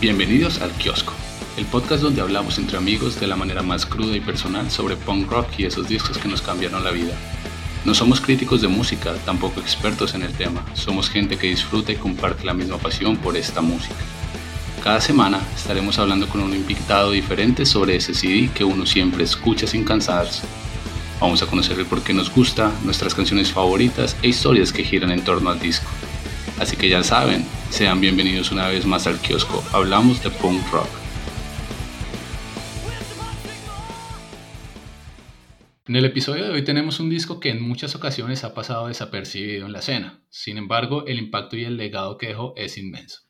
Bienvenidos al Kiosco, el podcast donde hablamos entre amigos de la manera más cruda y personal sobre punk rock y esos discos que nos cambiaron la vida. No somos críticos de música, tampoco expertos en el tema, somos gente que disfruta y comparte la misma pasión por esta música. Cada semana estaremos hablando con un invitado diferente sobre ese CD que uno siempre escucha sin cansarse. Vamos a conocer el por qué nos gusta, nuestras canciones favoritas e historias que giran en torno al disco. Así que ya saben, sean bienvenidos una vez más al kiosco. Hablamos de punk rock. En el episodio de hoy tenemos un disco que en muchas ocasiones ha pasado desapercibido en la escena. Sin embargo, el impacto y el legado que dejó es inmenso.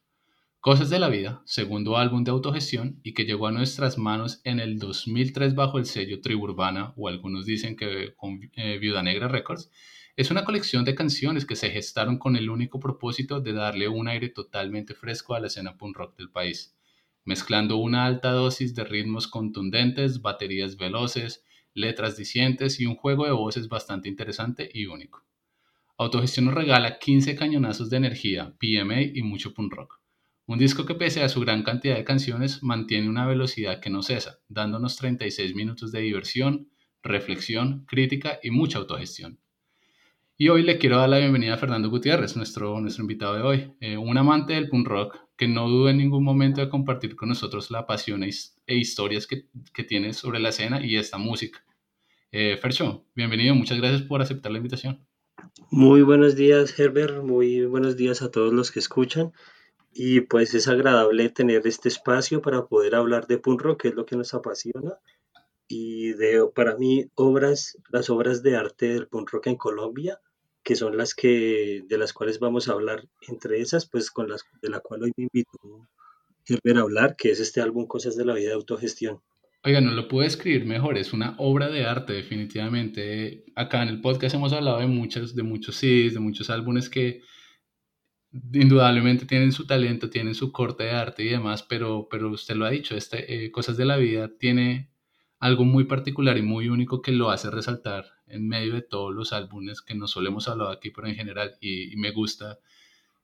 Cosas de la Vida, segundo álbum de autogestión y que llegó a nuestras manos en el 2003 bajo el sello Tribu Urbana o algunos dicen que con eh, Viuda Negra Records, es una colección de canciones que se gestaron con el único propósito de darle un aire totalmente fresco a la escena punk rock del país, mezclando una alta dosis de ritmos contundentes, baterías veloces, letras dicientes y un juego de voces bastante interesante y único. Autogestión nos regala 15 cañonazos de energía, PMA y mucho punk rock. Un disco que pese a su gran cantidad de canciones mantiene una velocidad que no cesa, dándonos 36 minutos de diversión, reflexión, crítica y mucha autogestión. Y hoy le quiero dar la bienvenida a Fernando Gutiérrez, nuestro, nuestro invitado de hoy, eh, un amante del punk rock no duda en ningún momento de compartir con nosotros la pasión e, e historias que, que, tiene sobre la escena y esta música. Eh, Fercho, bienvenido, muchas gracias por aceptar la invitación. Muy buenos días, Herbert, muy buenos días a todos los que escuchan. Y pues es agradable tener este espacio para poder hablar de punk que es lo que nos apasiona. Y de, para mí, obras, las obras de arte del punk rock en Colombia que son las que de las cuales vamos a hablar entre esas pues con las de la cual hoy me Herbert a hablar que es este álbum Cosas de la vida de autogestión Oiga, no lo puedo escribir mejor, es una obra de arte definitivamente. Acá en el podcast hemos hablado de muchos, de muchos CDs, de muchos álbumes que indudablemente tienen su talento, tienen su corte de arte y demás, pero, pero usted lo ha dicho, este, eh, Cosas de la Vida tiene algo muy particular y muy único que lo hace resaltar en medio de todos los álbumes que no solemos hablar aquí, pero en general, y, me gusta,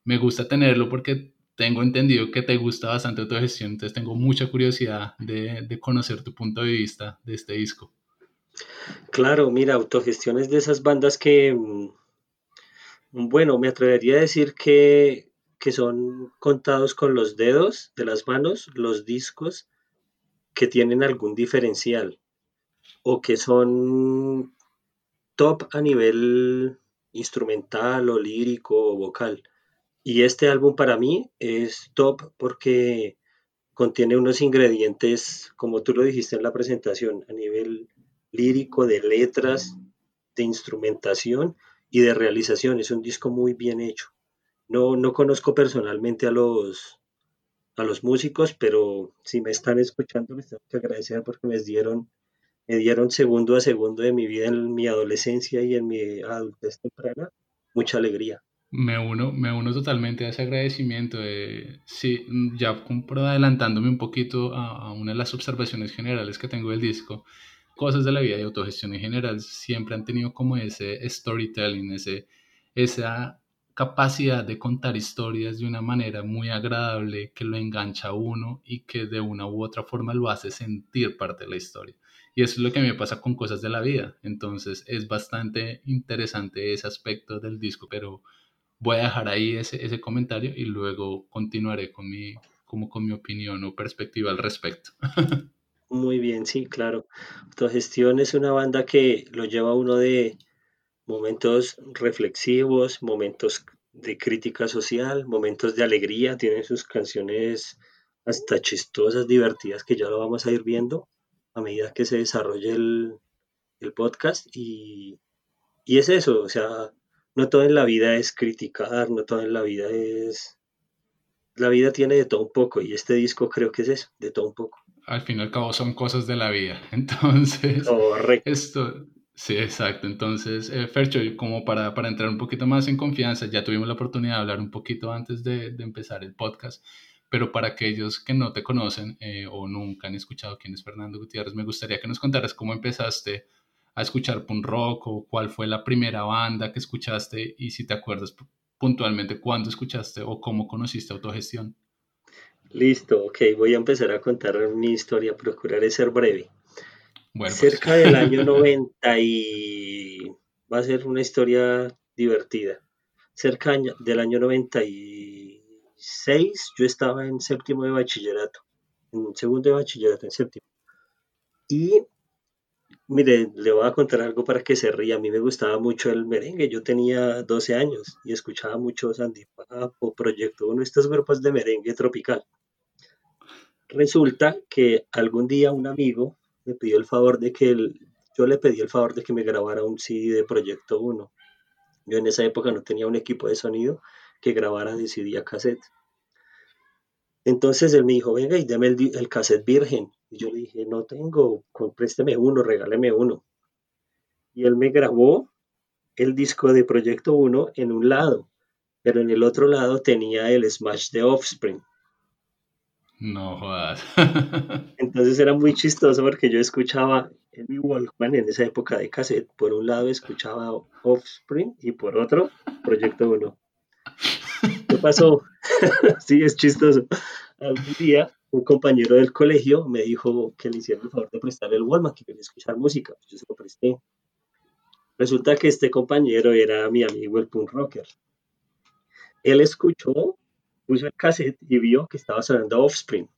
me gusta tenerlo porque tengo entendido que te gusta bastante autogestión, entonces tengo mucha curiosidad de, de, conocer tu punto de vista de este disco. Claro, mira, autogestión es de esas bandas que, mm, bueno, me atrevería a decir que, que son contados con los dedos de las manos los discos que tienen algún diferencial o que son top a nivel instrumental o lírico o vocal. Y este álbum para mí es top porque contiene unos ingredientes, como tú lo dijiste en la presentación, a nivel lírico, de letras, de instrumentación y de realización. Es un disco muy bien hecho. No, no conozco personalmente a los, a los músicos, pero si me están escuchando, les tengo que agradecer porque me dieron me dieron segundo a segundo de mi vida en mi adolescencia y en mi adultez temprana, mucha alegría. Me uno, me uno totalmente a ese agradecimiento. sí, ya adelantándome un poquito a, una de las observaciones generales que tengo del disco, cosas de la vida y autogestión en general siempre han tenido como ese storytelling, ese, esa capacidad de contar historias de una manera muy agradable que lo engancha a uno y que de una u otra forma lo hace sentir parte de la historia. Y eso es lo que me pasa con cosas de la vida. Entonces es bastante interesante ese aspecto del disco, pero voy a dejar ahí ese, ese comentario y luego continuaré con mi, como con mi opinión o perspectiva al respecto. Muy bien, sí, claro. Autogestión es una banda que lo lleva uno de momentos reflexivos, momentos de crítica social, momentos de alegría, tienen sus canciones hasta chistosas, divertidas, que ya lo vamos a ir viendo a medida que se desarrolle el, podcast y, es eso, o sea, no todo en la vida es criticar, no todo en la vida es... La vida tiene de todo un poco y este disco creo que es eso, de todo un poco. al fin y al cabo son cosas de la vida. Entonces, Correcto. esto, sí, exacto. Entonces, eh, Fercho, como para, para entrar un poquito más en confianza, ya tuvimos la oportunidad de hablar un poquito antes de, de empezar el podcast, pero para aquellos que no te conocen eh, o nunca han escuchado quién es Fernando Gutiérrez, me gustaría que nos contaras cómo empezaste a escuchar punk rock o cuál fue la primera banda que escuchaste y si te acuerdas puntualmente cuándo escuchaste o cómo conociste autogestión. Listo, ok, voy a empezar a contar mi historia, procuraré ser breve. Bueno, pues. Cerca del año 90 y va a ser una historia divertida. Cerca del año 96 yo estaba en séptimo de bachillerato, en segundo de bachillerato, en séptimo. Y mire, le voy a contar algo para que se ría. A mí me gustaba mucho el merengue. Yo tenía 12 años y escuchaba mucho Sandy Papo, Proyecto Uno, estos grupos de merengue tropical. Resulta que algún día un amigo me pidió el favor de que yo le pedí el favor de que me grabara un CD de Proyecto Uno. Yo en esa época no tenía un equipo de sonido que grabara de CD a cassette. Entonces él me dijo, venga y deme el, el cassette virgen. Y yo le dije, no tengo, présteme uno, regáleme uno. Y él me grabó el disco de Proyecto Uno en un lado, pero en el otro lado tenía el Smash de Offspring. No jodas. Entonces era muy chistoso porque yo escuchaba en mi Walkman en esa época de cassette, por un lado escuchaba Offspring y por otro Proyecto Uno. ¿Qué pasó? sí, es chistoso. Algún día un compañero del colegio me dijo que le hiciera el favor de prestarle el Walkman, que quería escuchar música. Yo se lo presté. Resulta que este compañero era mi amigo el punk rocker. Él escuchó, puso el cassette y vio que estaba sonando Offspring.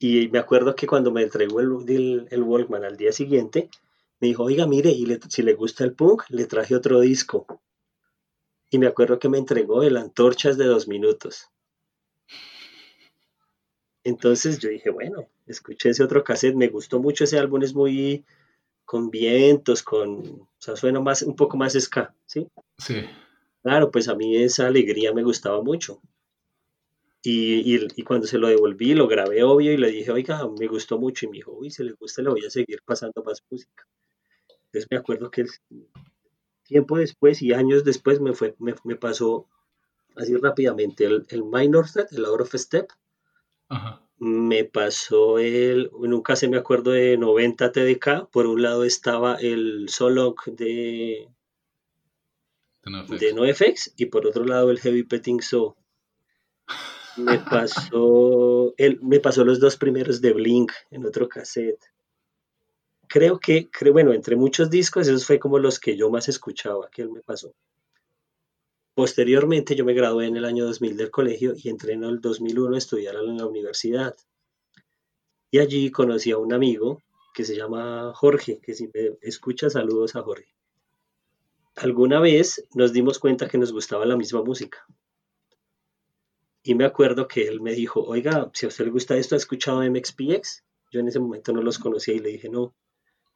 Y me acuerdo que cuando me entregó el, el, el Walkman al día siguiente, me dijo, oiga, mire, y le- si le gusta el punk, le traje otro disco. Y me acuerdo que me entregó el Antorchas de dos minutos. Entonces yo dije, bueno, escuché ese otro cassette, me gustó mucho ese álbum, es muy con vientos, con, o sea, suena más, un poco más ska, ¿sí? Sí. Claro, pues a mí esa alegría me gustaba mucho. Y, y- y cuando se lo devolví, lo grabé obvio y le dije, oiga, me gustó mucho. Y me dijo, uy, si le gusta, le voy a seguir pasando más música. Entonces me acuerdo que el- tiempo después y años después me, fue, me, me pasó así rápidamente el, el Minor Threat, el Out of Step. Ajá. Me pasó el, nunca se me acuerdo de 90 TDK. Por un lado estaba el Solok de, de no de NoFX y por otro lado el Heavy Petting Show. Me pasó, el, me pasó los dos primeros de Blink en otro cassette. Creo que, creo, bueno, entre muchos discos, esos fue como los que yo más escuchaba, que él me pasó. Posteriormente yo me gradué en el año 2000 del colegio y entré en el 2001 a estudiar en la universidad. Y allí conocí a un amigo que se llama Jorge, que si me escucha, saludos a Jorge. Alguna vez nos dimos cuenta que nos gustaba la misma música. Y me acuerdo que él me dijo, oiga, si a usted le gusta esto, ¿ha escuchado MXPX? Yo en ese momento no los conocía y le dije, no.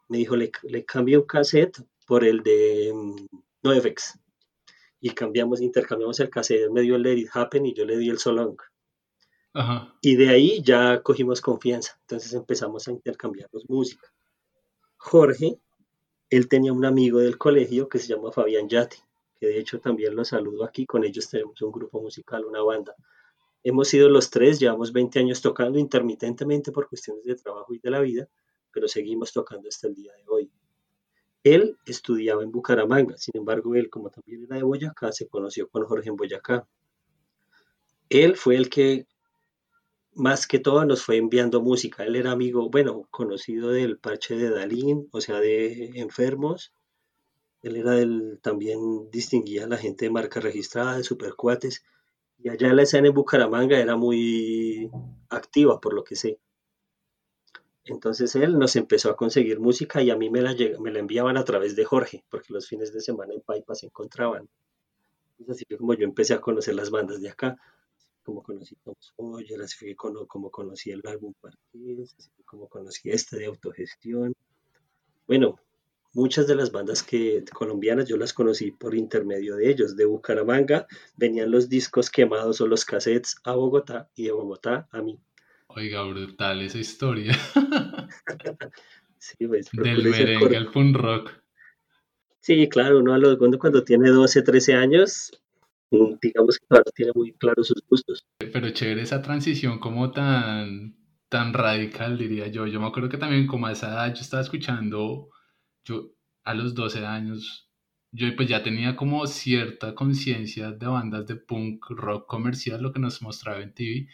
Me dijo, le, le cambio un cassette por el de mm, NoFX. Y cambiamos, intercambiamos el cassette. Él me dio el Let It Happen y yo le di el So Long. Ajá. Y de ahí ya cogimos confianza. Entonces empezamos a intercambiarnos música. Jorge, él tenía un amigo del colegio que se llama Fabián Yati, que de hecho también lo saludo aquí. Con ellos tenemos un grupo musical, una banda. Hemos sido los tres, llevamos 20 años tocando intermitentemente por cuestiones de trabajo y de la vida, pero seguimos tocando hasta el día de hoy. Él estudiaba en Bucaramanga, sin embargo, él, como también era de Boyacá, se conoció con Jorge en Boyacá. Él fue el que más que todo nos fue enviando música. Él era amigo, bueno, conocido del parche de Dalín, o sea, de enfermos. Él era del, también distinguía a la gente de marca registrada, de supercuates. Y allá la escena en Bucaramanga era muy activa, por lo que sé. Entonces él nos empezó a conseguir música y a mí me la, me la enviaban a través de Jorge, porque los fines de semana en Paipa se encontraban. Entonces así como yo empecé a conocer las bandas de acá, como conocí Tom Sawyer, así fue como, como conocí el álbum Parques, así fue como conocí este de autogestión. Bueno, muchas de las bandas que colombianas yo las conocí por intermedio de ellos. De Bucaramanga venían los discos quemados o los cassettes a Bogotá y de Bogotá a mí. Oiga, brutal esa historia. Sí, pues Del merengue al punk rock. Sí, claro, uno a los cuando, cuando tiene 12, 13 años, digamos que no tiene muy claros sus gustos. Pero chévere esa transición como tan, tan radical, diría yo. Yo me acuerdo que también como a esa edad yo estaba escuchando, yo a los 12 años, yo pues ya tenía como cierta conciencia de bandas de punk rock comercial, lo que nos mostraba en TV,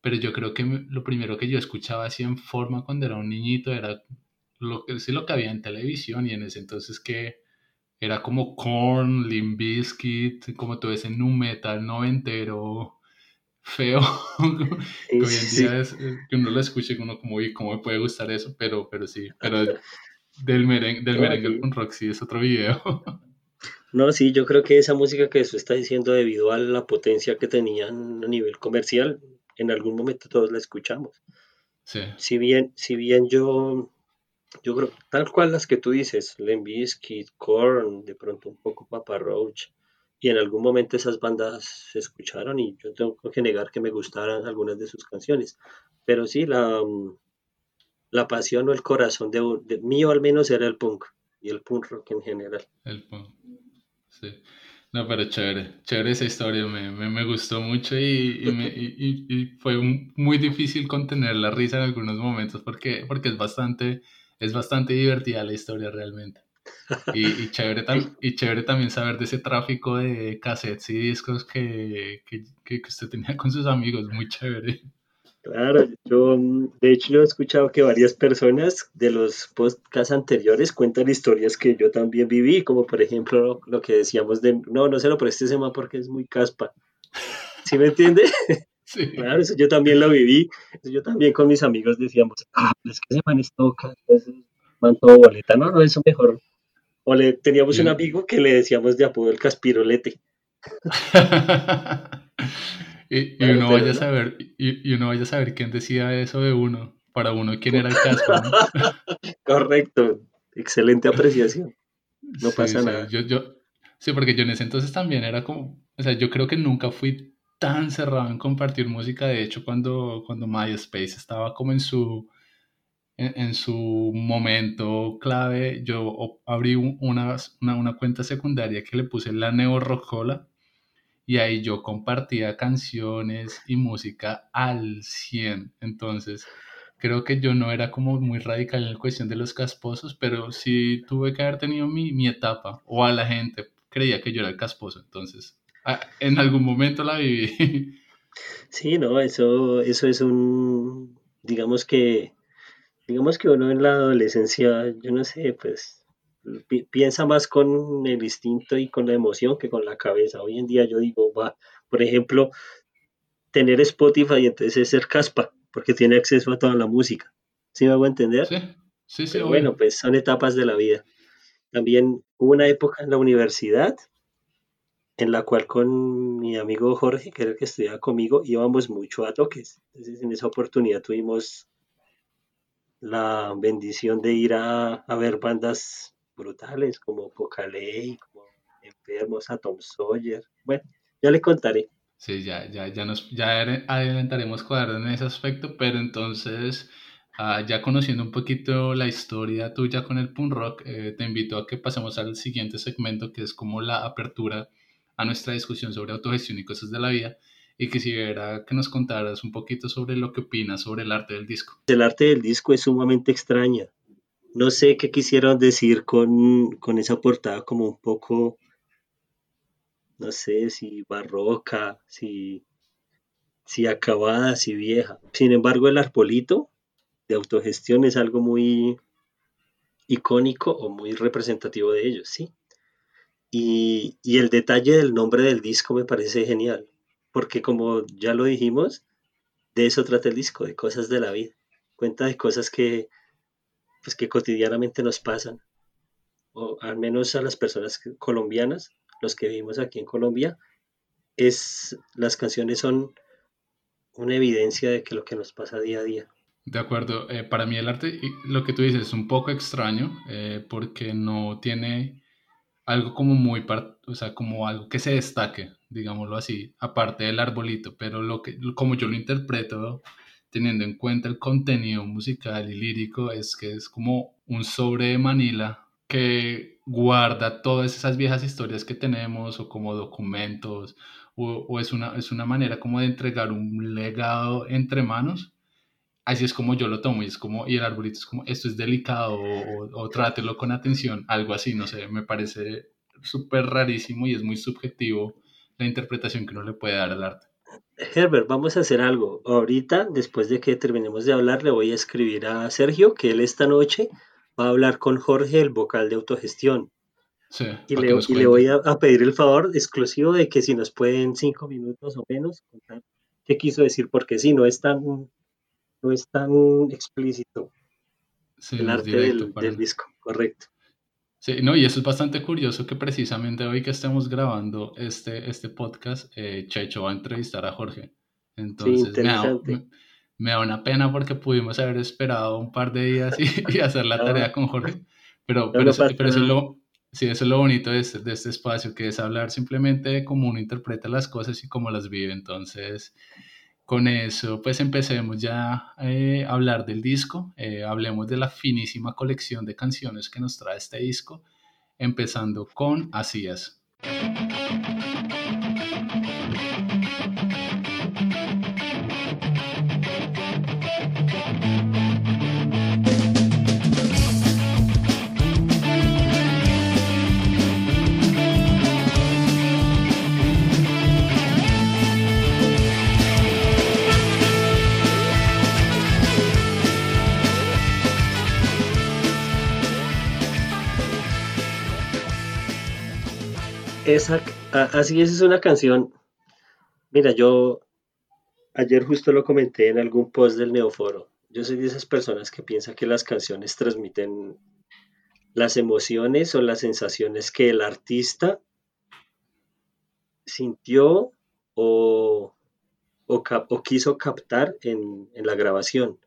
pero yo creo que lo primero que yo escuchaba así en forma cuando era un niñito era lo que, sí, lo que había en televisión y en ese entonces que era como Korn, Limp Bizkit, como todo ese nu metal noventero feo que hoy en día es eh, que uno lo escuche y uno como uy cómo me puede gustar eso pero pero sí pero del merengue del merengue punk rock sí es otro video. No, sí, yo creo que esa música que eso está diciendo debido a la potencia que tenían a nivel comercial, en algún momento todos la escuchamos. sí. Si bien, si bien yo, yo creo, tal cual las que tú dices, Limp Bizkit, Korn, de pronto un poco Papa Roach, y en algún momento esas bandas se escucharon y yo tengo que negar que me gustaran algunas de sus canciones. Pero sí, la, mm, la pasión o el corazón de, de mío al menos era el punk y el punk rock en general. el punk sí no pero chévere chévere esa historia me, me, me gustó mucho y, y, me, y- y fue un- muy difícil contener la risa en algunos momentos porque porque es bastante es bastante divertida la historia realmente Y, y, chévere tam- y chévere también saber de ese tráfico de cassettes y discos que, que, que- usted tenía con sus amigos, muy chévere. Claro, yo mm, de hecho he escuchado que varias personas de los podcasts anteriores cuentan historias que yo también viví, como por ejemplo lo que decíamos de, no, no se lo preste ese man porque es muy caspa. ¿Sí me entiende? Sí, Claro, eso yo también lo viví. Eso yo también con mis amigos decíamos, ah, es que ese man es caspa, ese man todo boleta. No, no, eso mejor. O le teníamos un amigo que le decíamos de apodo el caspirolete. y, y uno vaya a saber, y, y uno vaya a saber quién decía eso de uno, para uno quién era el casco, ¿no? Correcto. Excelente apreciación. No Sí, pasa nada. yo, yo, sí, porque yo en ese entonces también era como, o sea, yo creo que nunca fui tan cerrado en compartir música, de hecho, cuando, cuando MySpace estaba como en su, en, su momento clave, yo abrí un- una, una, cuenta secundaria que le puse la Neo Rocola y ahí yo compartía canciones y música al 100. Entonces, creo que yo no era como muy radical en la cuestión de los casposos, pero sí tuve que haber tenido mi, mi etapa, o a la gente creía que yo era el casposo, entonces, en algún momento la viví. Sí, no, eso, eso es un, digamos que, digamos que uno en la adolescencia, yo no sé, pues pi- piensa más con el instinto y con la emoción que con la cabeza. Hoy en día yo digo, va, por ejemplo, tener Spotify entonces es ser caspa, porque tiene acceso a toda la música. ¿Sí me hago entender? Sí, sí, sí, Pero bueno, pues son etapas de la vida. También hubo una época en la universidad en la cual con mi amigo Jorge, que era el que estudiaba conmigo, íbamos mucho a toques. Entonces, en esa oportunidad tuvimos la bendición de ir a, ver bandas brutales como Pocaley, como Enfermos, a Tom Sawyer. Bueno, ya le contaré. Sí, ya, ya, ya nos, ya ade- adelantaremos cuadro en ese aspecto, pero entonces, ah, ya conociendo un poquito la historia tuya con el punk rock, eh, te invito a que pasemos al siguiente segmento, que es como la apertura a nuestra discusión sobre autogestión y cosas de la vida, y quisiera que nos contaras un poquito sobre lo que opinas sobre el arte del disco. El arte del disco es sumamente extraña. No sé qué quisieron decir con, con esa portada como un poco, no sé, si barroca, si, si acabada, si vieja. Sin embargo, el arbolito de autogestión es algo muy icónico o muy representativo de ellos, ¿sí? Y, y el detalle del nombre del disco me parece genial, porque como ya lo dijimos, de eso trata el disco, de cosas de la vida. Cuenta de cosas que, pues, que cotidianamente nos pasan, o al menos a las personas colombianas, los que vivimos aquí en Colombia, es, las canciones son una evidencia de que lo que nos pasa día a día. De acuerdo, eh, para mí el arte, lo que tú dices, es un poco extraño, eh, porque no tiene algo como muy, o sea, como algo que se destaque, digámoslo así, aparte del arbolito, pero lo que, como yo lo interpreto teniendo en cuenta el contenido musical y lírico, es que es como un sobre de Manila que guarda todas esas viejas historias que tenemos o como documentos o, es, una, es una manera como de entregar un legado entre manos. Así es como yo lo tomo y es como, y el arbolito es como, esto es delicado o, o, trátelo con atención, algo así, no sé, me parece súper rarísimo y es muy subjetivo la interpretación que uno le puede dar al arte. Herbert, vamos a hacer algo. Ahorita, después de que terminemos de hablar, le voy a escribir a Sergio que él esta noche va a hablar con Jorge, el vocal de autogestión. Sí, y, le, y le, voy a, pedir el favor exclusivo de que si nos pueden cinco minutos o menos contar qué quiso decir, porque si no es tan, no es tan explícito el arte del, del disco, correcto. Sí, no, y eso es bastante curioso que precisamente hoy que estemos grabando este, este podcast, eh, Checho va a entrevistar a Jorge. Entonces me, da, me, da, una pena porque pudimos haber esperado un par de días y, hacer la tarea con Jorge. Pero, pero, eso, pero eso, es lo, sí, eso es lo bonito de este, de este espacio, que es hablar simplemente de cómo uno interpreta las cosas y cómo las vive. Entonces, con eso, pues empecemos ya eh, a hablar del disco, eh, hablemos de la finísima colección de canciones que nos trae este disco, empezando con Asías. Así es, es una canción. Mira, yo ayer justo lo comenté en algún post del Neoforo. Yo soy de esas personas que piensan que las canciones transmiten las emociones o las sensaciones que el artista sintió o, o, quiso captar en, en, la grabación.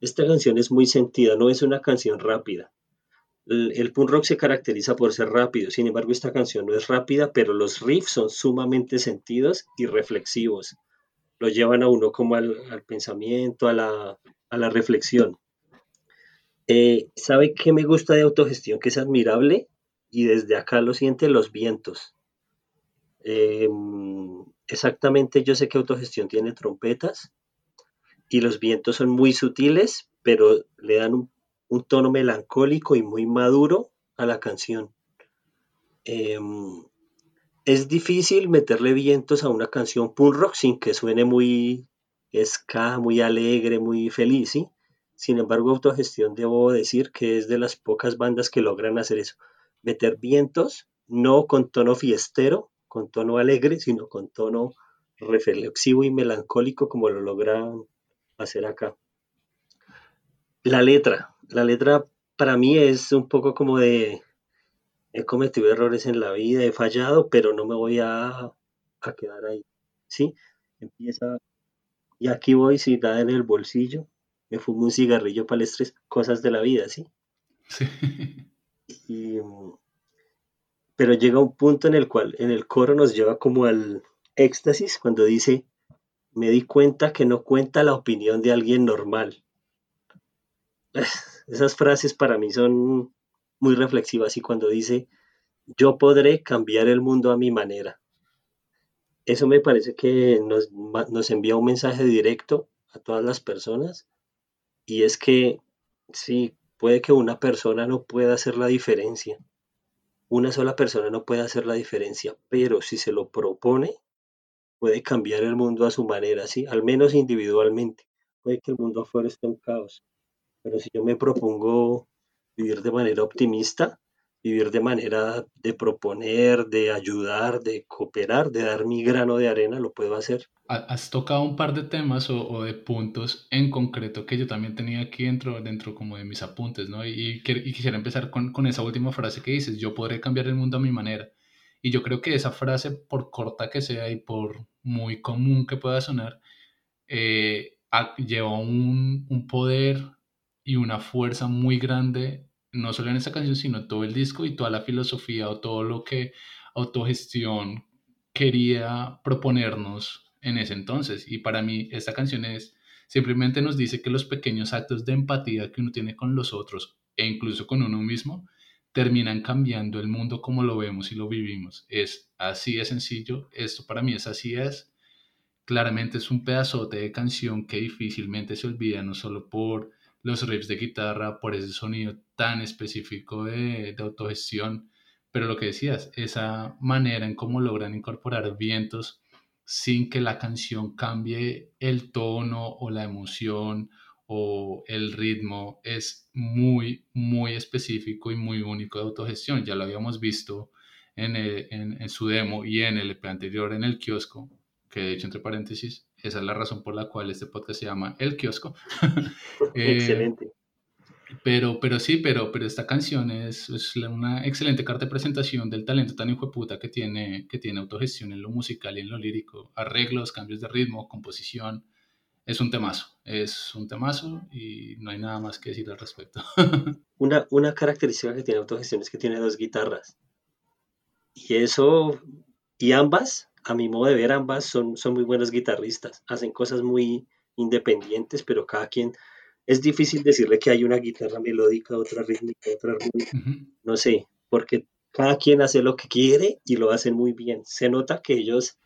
Esta canción es muy sentida, no es una canción rápida el, punk rock se caracteriza por ser rápido, sin embargo esta canción no es rápida, pero los riffs son sumamente sentidos y reflexivos. Lo llevan a uno como al, pensamiento, a la, reflexión. Eh, ¿Sabe qué me gusta de autogestión? Que es admirable y desde acá lo siente los vientos. Em, exactamente, yo sé que autogestión tiene trompetas y los vientos son muy sutiles, pero le dan un un tono melancólico y muy maduro a la canción. Em, es difícil meterle vientos a una canción punk rock sin que suene muy ska, muy alegre, muy feliz, ¿sí? Sin embargo, Autogestión debo decir que es de las pocas bandas que logran hacer eso. Meter vientos, no con tono fiestero, con tono alegre, sino con tono reflexivo y melancólico como lo logran hacer acá. La letra, la letra para mí es un poco como de, he cometido errores en la vida, he fallado, pero no me voy a, quedar ahí. ¿Sí? Empieza, y aquí voy sin nada en el bolsillo, me fumo un cigarrillo para el estrés, cosas de la vida, ¿sí? Sí. pero llega un punto en el cual en el coro nos lleva como al éxtasis cuando dice, me di cuenta que no cuenta la opinión de alguien normal. Esas frases para mí son muy reflexivas y cuando dice, yo podré cambiar el mundo a mi manera. Eso me parece que nos, nos envía un mensaje directo a todas las personas y es que sí, puede que una persona no pueda hacer la diferencia. Una sola persona no puede hacer la diferencia, pero si se lo propone, puede cambiar el mundo a su manera, ¿sí? Al menos individualmente. Puede que el mundo afuera esté en caos, pero si yo me propongo vivir de manera optimista, vivir de manera de proponer, de ayudar, de cooperar, de dar mi grano de arena, lo puedo hacer. Has tocado un par de temas o, de puntos en concreto que yo también tenía aquí dentro, dentro como de mis apuntes, ¿no? Y, quisiera empezar con, con, esa última frase que dices, yo podré cambiar el mundo a mi manera. Y yo creo que esa frase, por corta que sea y por muy común que pueda sonar, eh, lleva un, un poder y una fuerza muy grande, no solo en esta canción, sino todo el disco y toda la filosofía o todo lo que autogestión quería proponernos en ese entonces. Y para mí esta canción es Simplemente nos dice que los pequeños actos de empatía que uno tiene con los otros e incluso con uno mismo terminan cambiando el mundo como lo vemos y lo vivimos. Es así de sencillo, esto para mí es así es. Claramente es un pedazote de canción que difícilmente se olvida, no solo por los riffs de guitarra, por ese sonido tan específico de, de autogestión, pero lo que decías, esa manera en cómo logran incorporar vientos sin que la canción cambie el tono o la emoción o el ritmo es muy, muy específico y muy único de autogestión. Ya lo habíamos visto en, en, su demo y en el EP anterior en el kiosco, que de hecho, entre paréntesis, esa es la razón por la cual este podcast se llama El Kiosco. Eh, Excelente. Pero, pero sí, pero, pero esta canción es, es, una excelente carta de presentación del talento tan hijo de puta que tiene, que tiene autogestión en lo musical y en lo lírico. Arreglos, cambios de ritmo, composición. Es un temazo, es un temazo y no hay nada más que decir al respecto. una, una característica que tiene autogestión es que tiene dos guitarras. Y eso, y ambas, a mi modo de ver, ambas son, son muy buenos guitarristas. Hacen cosas muy independientes, pero cada quien es difícil decirle que hay una guitarra melódica, otra rítmica, otra rítmica. No sé, porque cada quien hace lo que quiere y lo hacen muy bien. Se nota que ellos,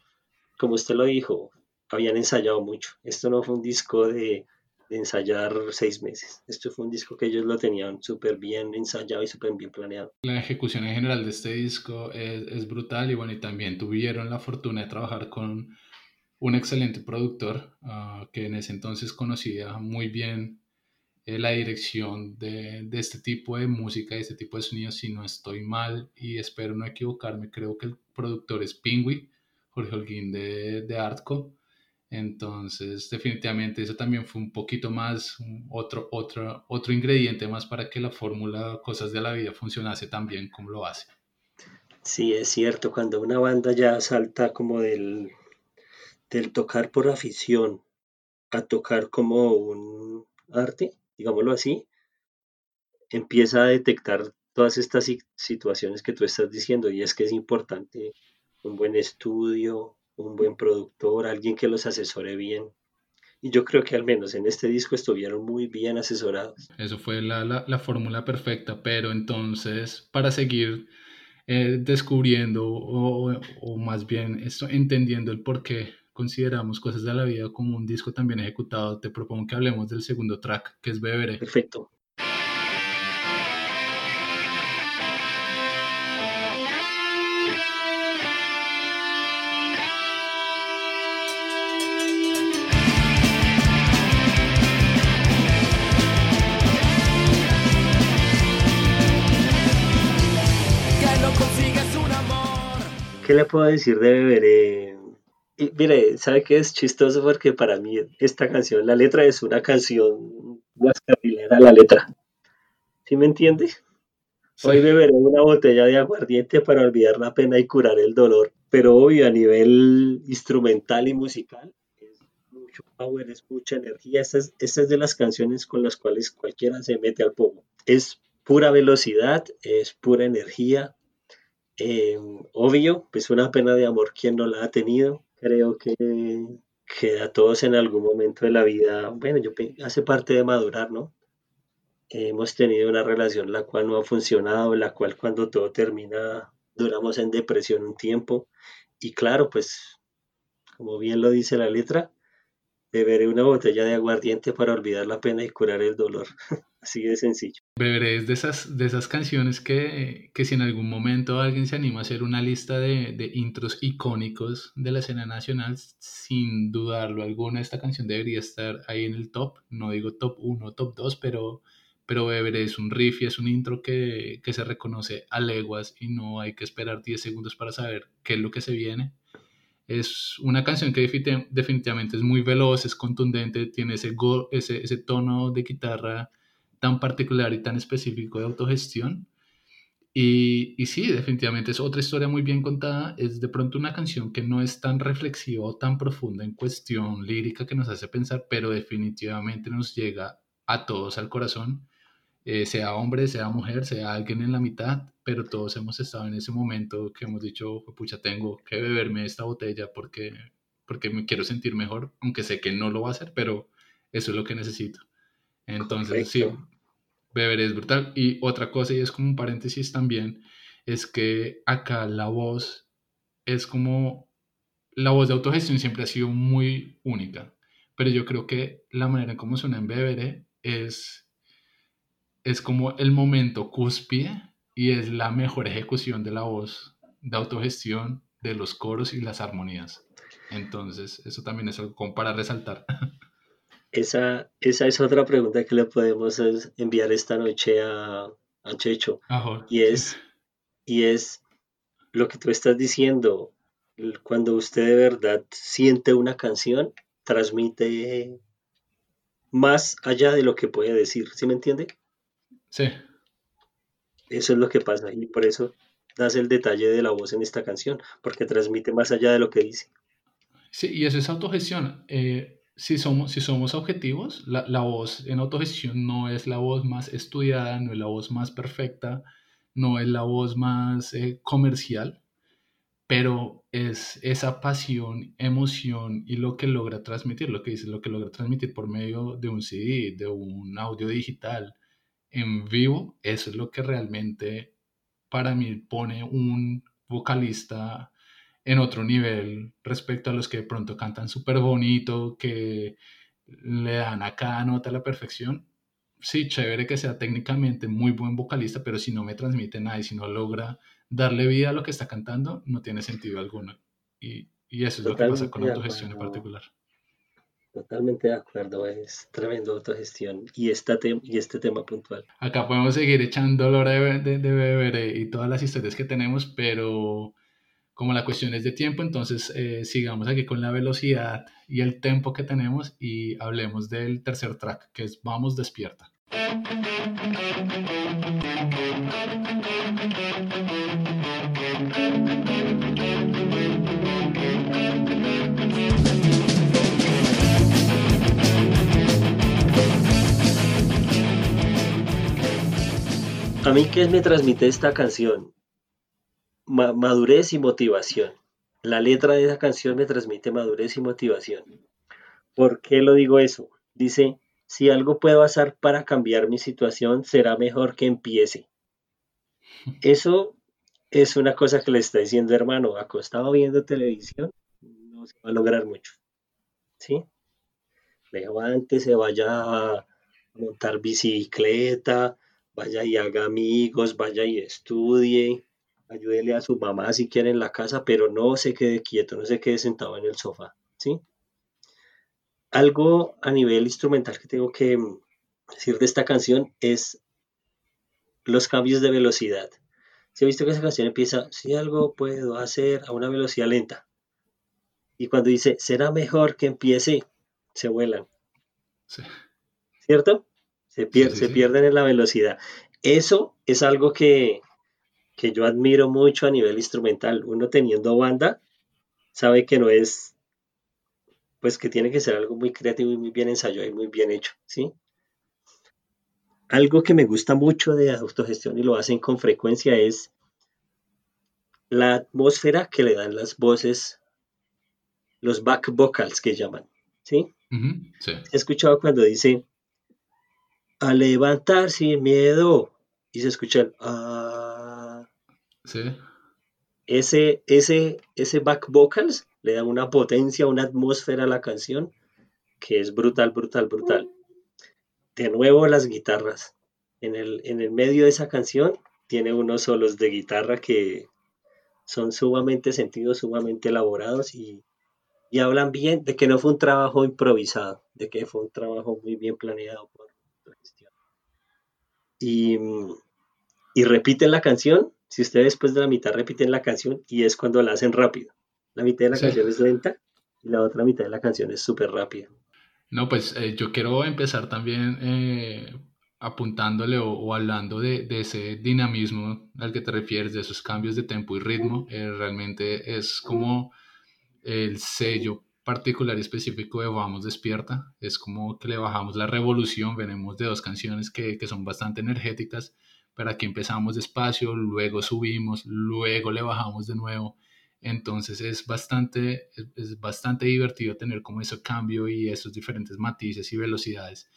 como usted lo dijo, habían ensayado mucho. Esto no fue un disco de, ensayar seis meses. Esto fue un disco que ellos lo tenían súper bien ensayado y súper bien planeado. La ejecución en general de este disco es, brutal y bueno, y también tuvieron la fortuna de trabajar con un excelente productor ah, que en ese entonces conocía muy bien eh, la dirección de, este tipo de música, de este tipo de sonidos, si no estoy mal y espero no equivocarme, creo que el productor es Pingui, Jorge Holguín de, de Artco. Entonces, definitivamente eso también fue un poquito más, otro, otro, otro ingrediente más para que la fórmula Cosas de la Vida funcionase tan bien como lo hace. Sí, es cierto, cuando una banda ya salta como del, del tocar por afición a tocar como un arte, digámoslo así, empieza a detectar todas estas situaciones que tú estás diciendo y es que es importante un buen estudio, un buen productor, alguien que los asesore bien. Y yo creo que al menos en este disco estuvieron muy bien asesorados. Eso fue la, la, fórmula perfecta, pero entonces para seguir eh, descubriendo o, o, más bien esto, entendiendo el por qué consideramos Cosas de la Vida como un disco también ejecutado, te propongo que hablemos del segundo track, que es Beberé. Perfecto. ¿Qué le puedo decir de Beberé? mire, ¿sabe qué es chistoso? Porque para mí esta canción, la letra es una canción guascarrilera, la letra. ¿Sí me entiende? Hoy beberé una botella de aguardiente para olvidar la pena y curar el dolor. Pero obvio, a nivel instrumental y musical, es mucho power, es mucha energía. Esta es, de las canciones con las cuales cualquiera se mete al poco. Es pura velocidad, es pura energía. Eh, obvio, pues una pena de amor, quien no la ha tenido? creo que, que a todos en algún momento de la vida, bueno, yo hace parte de madurar, ¿no? Hemos tenido una relación la cual no ha funcionado, la cual cuando todo termina duramos en depresión un tiempo y claro, pues como bien lo dice la letra, beberé una botella de aguardiente para olvidar la pena y curar el dolor. Así de sencillo. Beberé es de esas, de esas canciones que, que, si en algún momento alguien se anima a hacer una lista de, de, intros icónicos de la escena nacional, sin dudarlo alguna, esta canción debería estar ahí en el top. No digo top 1, top 2, pero, pero Beberé es un riff y es un intro que, que se reconoce a leguas y no hay que esperar 10 segundos para saber qué es lo que se viene. Es una canción que definitivamente es muy veloz, es contundente, tiene ese, ese, ese tono de guitarra tan particular y tan específico de autogestión. Y, y, sí, definitivamente es otra historia muy bien contada. Es de pronto una canción que no es tan reflexiva o tan profunda en cuestión lírica que nos hace pensar, pero definitivamente nos llega a todos al corazón, eh, sea hombre, sea mujer, sea alguien en la mitad, pero todos hemos estado en ese momento que hemos dicho, pucha, tengo que beberme esta botella porque, porque me quiero sentir mejor, aunque sé que no lo va a hacer, pero eso es lo que necesito. Entonces, sí, beberé es brutal. Y otra cosa, y es como un paréntesis también, es que acá la voz es como, la voz de autogestión siempre ha sido muy única, pero yo creo que la manera en cómo suena en Beberé es, es como el momento cúspide y es la mejor ejecución de la voz de autogestión de los coros y las armonías. Entonces, eso también es algo como para resaltar. Esa, esa es otra pregunta que le podemos enviar esta noche a, a Checho. y es, y es lo que tú estás diciendo. Cuando usted de verdad siente una canción, transmite más allá de lo que puede decir. ¿Sí me entiende? Sí. Eso es lo que pasa. Y por eso das el detalle de la voz en esta canción, porque transmite más allá de lo que dice. Sí, y eso es autogestión. Eh, si somos, si somos objetivos, la, la, voz en autogestión no es la voz más estudiada, no es la voz más perfecta, no es la voz más eh, comercial, pero es esa pasión, emoción y lo que logra transmitir, lo que dice, lo que logra transmitir por medio de un CD, de un audio digital en vivo, eso es lo que realmente para mí pone un vocalista en otro nivel respecto a los que de pronto cantan súper bonito, que le dan a cada nota a la perfección. Sí, chévere que sea técnicamente muy buen vocalista, pero si no me transmite nada y si no logra darle vida a lo que está cantando, no tiene sentido alguno. Y, y eso es lo que pasa con la autogestión en particular. Totalmente de acuerdo, es tremendo autogestión y, esta y este tema puntual. Acá podemos seguir echando olor de, de, de beber y todas las historias que tenemos, pero como la cuestión es de tiempo, entonces eh, sigamos aquí con la velocidad y el tempo que tenemos y hablemos del tercer track, que es Vamos despierta. A mí, ¿qué me transmite esta canción? Madurez y motivación. La letra de esa canción me transmite madurez y motivación. ¿Por qué lo digo eso? Dice, si algo puede pasar para cambiar mi situación, será mejor que empiece. Eso es una cosa que le está diciendo hermano, acostado viendo televisión, no se va a lograr mucho. ¿Sí? Levante, se vaya a montar bicicleta, vaya y haga amigos, vaya y estudie, ayúdele a su mamá si quiere en la casa, pero no se quede quieto, no se quede sentado en el sofá, ¿sí? Algo a nivel instrumental que tengo que decir de esta canción es los cambios de velocidad. Se ha visto que esa canción empieza, si algo puedo hacer a una velocidad lenta. Y cuando dice, será mejor que empiece, se vuelan. ¿Cierto? Se, se pierden en la velocidad. Eso es algo que, que yo admiro mucho a nivel instrumental. Uno teniendo banda sabe que no es, pues que tiene que ser algo muy creativo y muy bien ensayado y muy bien hecho, ¿sí? Algo que me gusta mucho de autogestión y lo hacen con frecuencia es la atmósfera que le dan las voces, los back vocals que llaman, ¿sí? He escuchado cuando dice, a levantar sin miedo, y se escucha el, Sí. Ese, ese, ese back vocals le da una potencia, una atmósfera a la canción que es brutal, brutal, brutal. De nuevo las guitarras. En el, en el medio de esa canción tiene unos solos de guitarra que son sumamente sentidos, sumamente elaborados y, y hablan bien de que no fue un trabajo improvisado, de que fue un trabajo muy bien planeado. Y, y repiten la canción si ustedes después de la mitad repiten la canción y es cuando la hacen rápido. La mitad de la canción es lenta y la otra mitad de la canción es súper rápida. No, pues eh, yo quiero empezar también eh, apuntándole o, hablando de, ese dinamismo al que te refieres, de esos cambios de tempo y ritmo. Eh, realmente es como el sello particular y específico de Vamos Despierta. Es como que le bajamos la revolución. Venimos de dos canciones que, que son bastante energéticas pero aquí empezamos despacio, luego subimos, luego le bajamos de nuevo. Entonces es bastante, es, bastante divertido tener como ese cambio y esos diferentes matices y velocidades.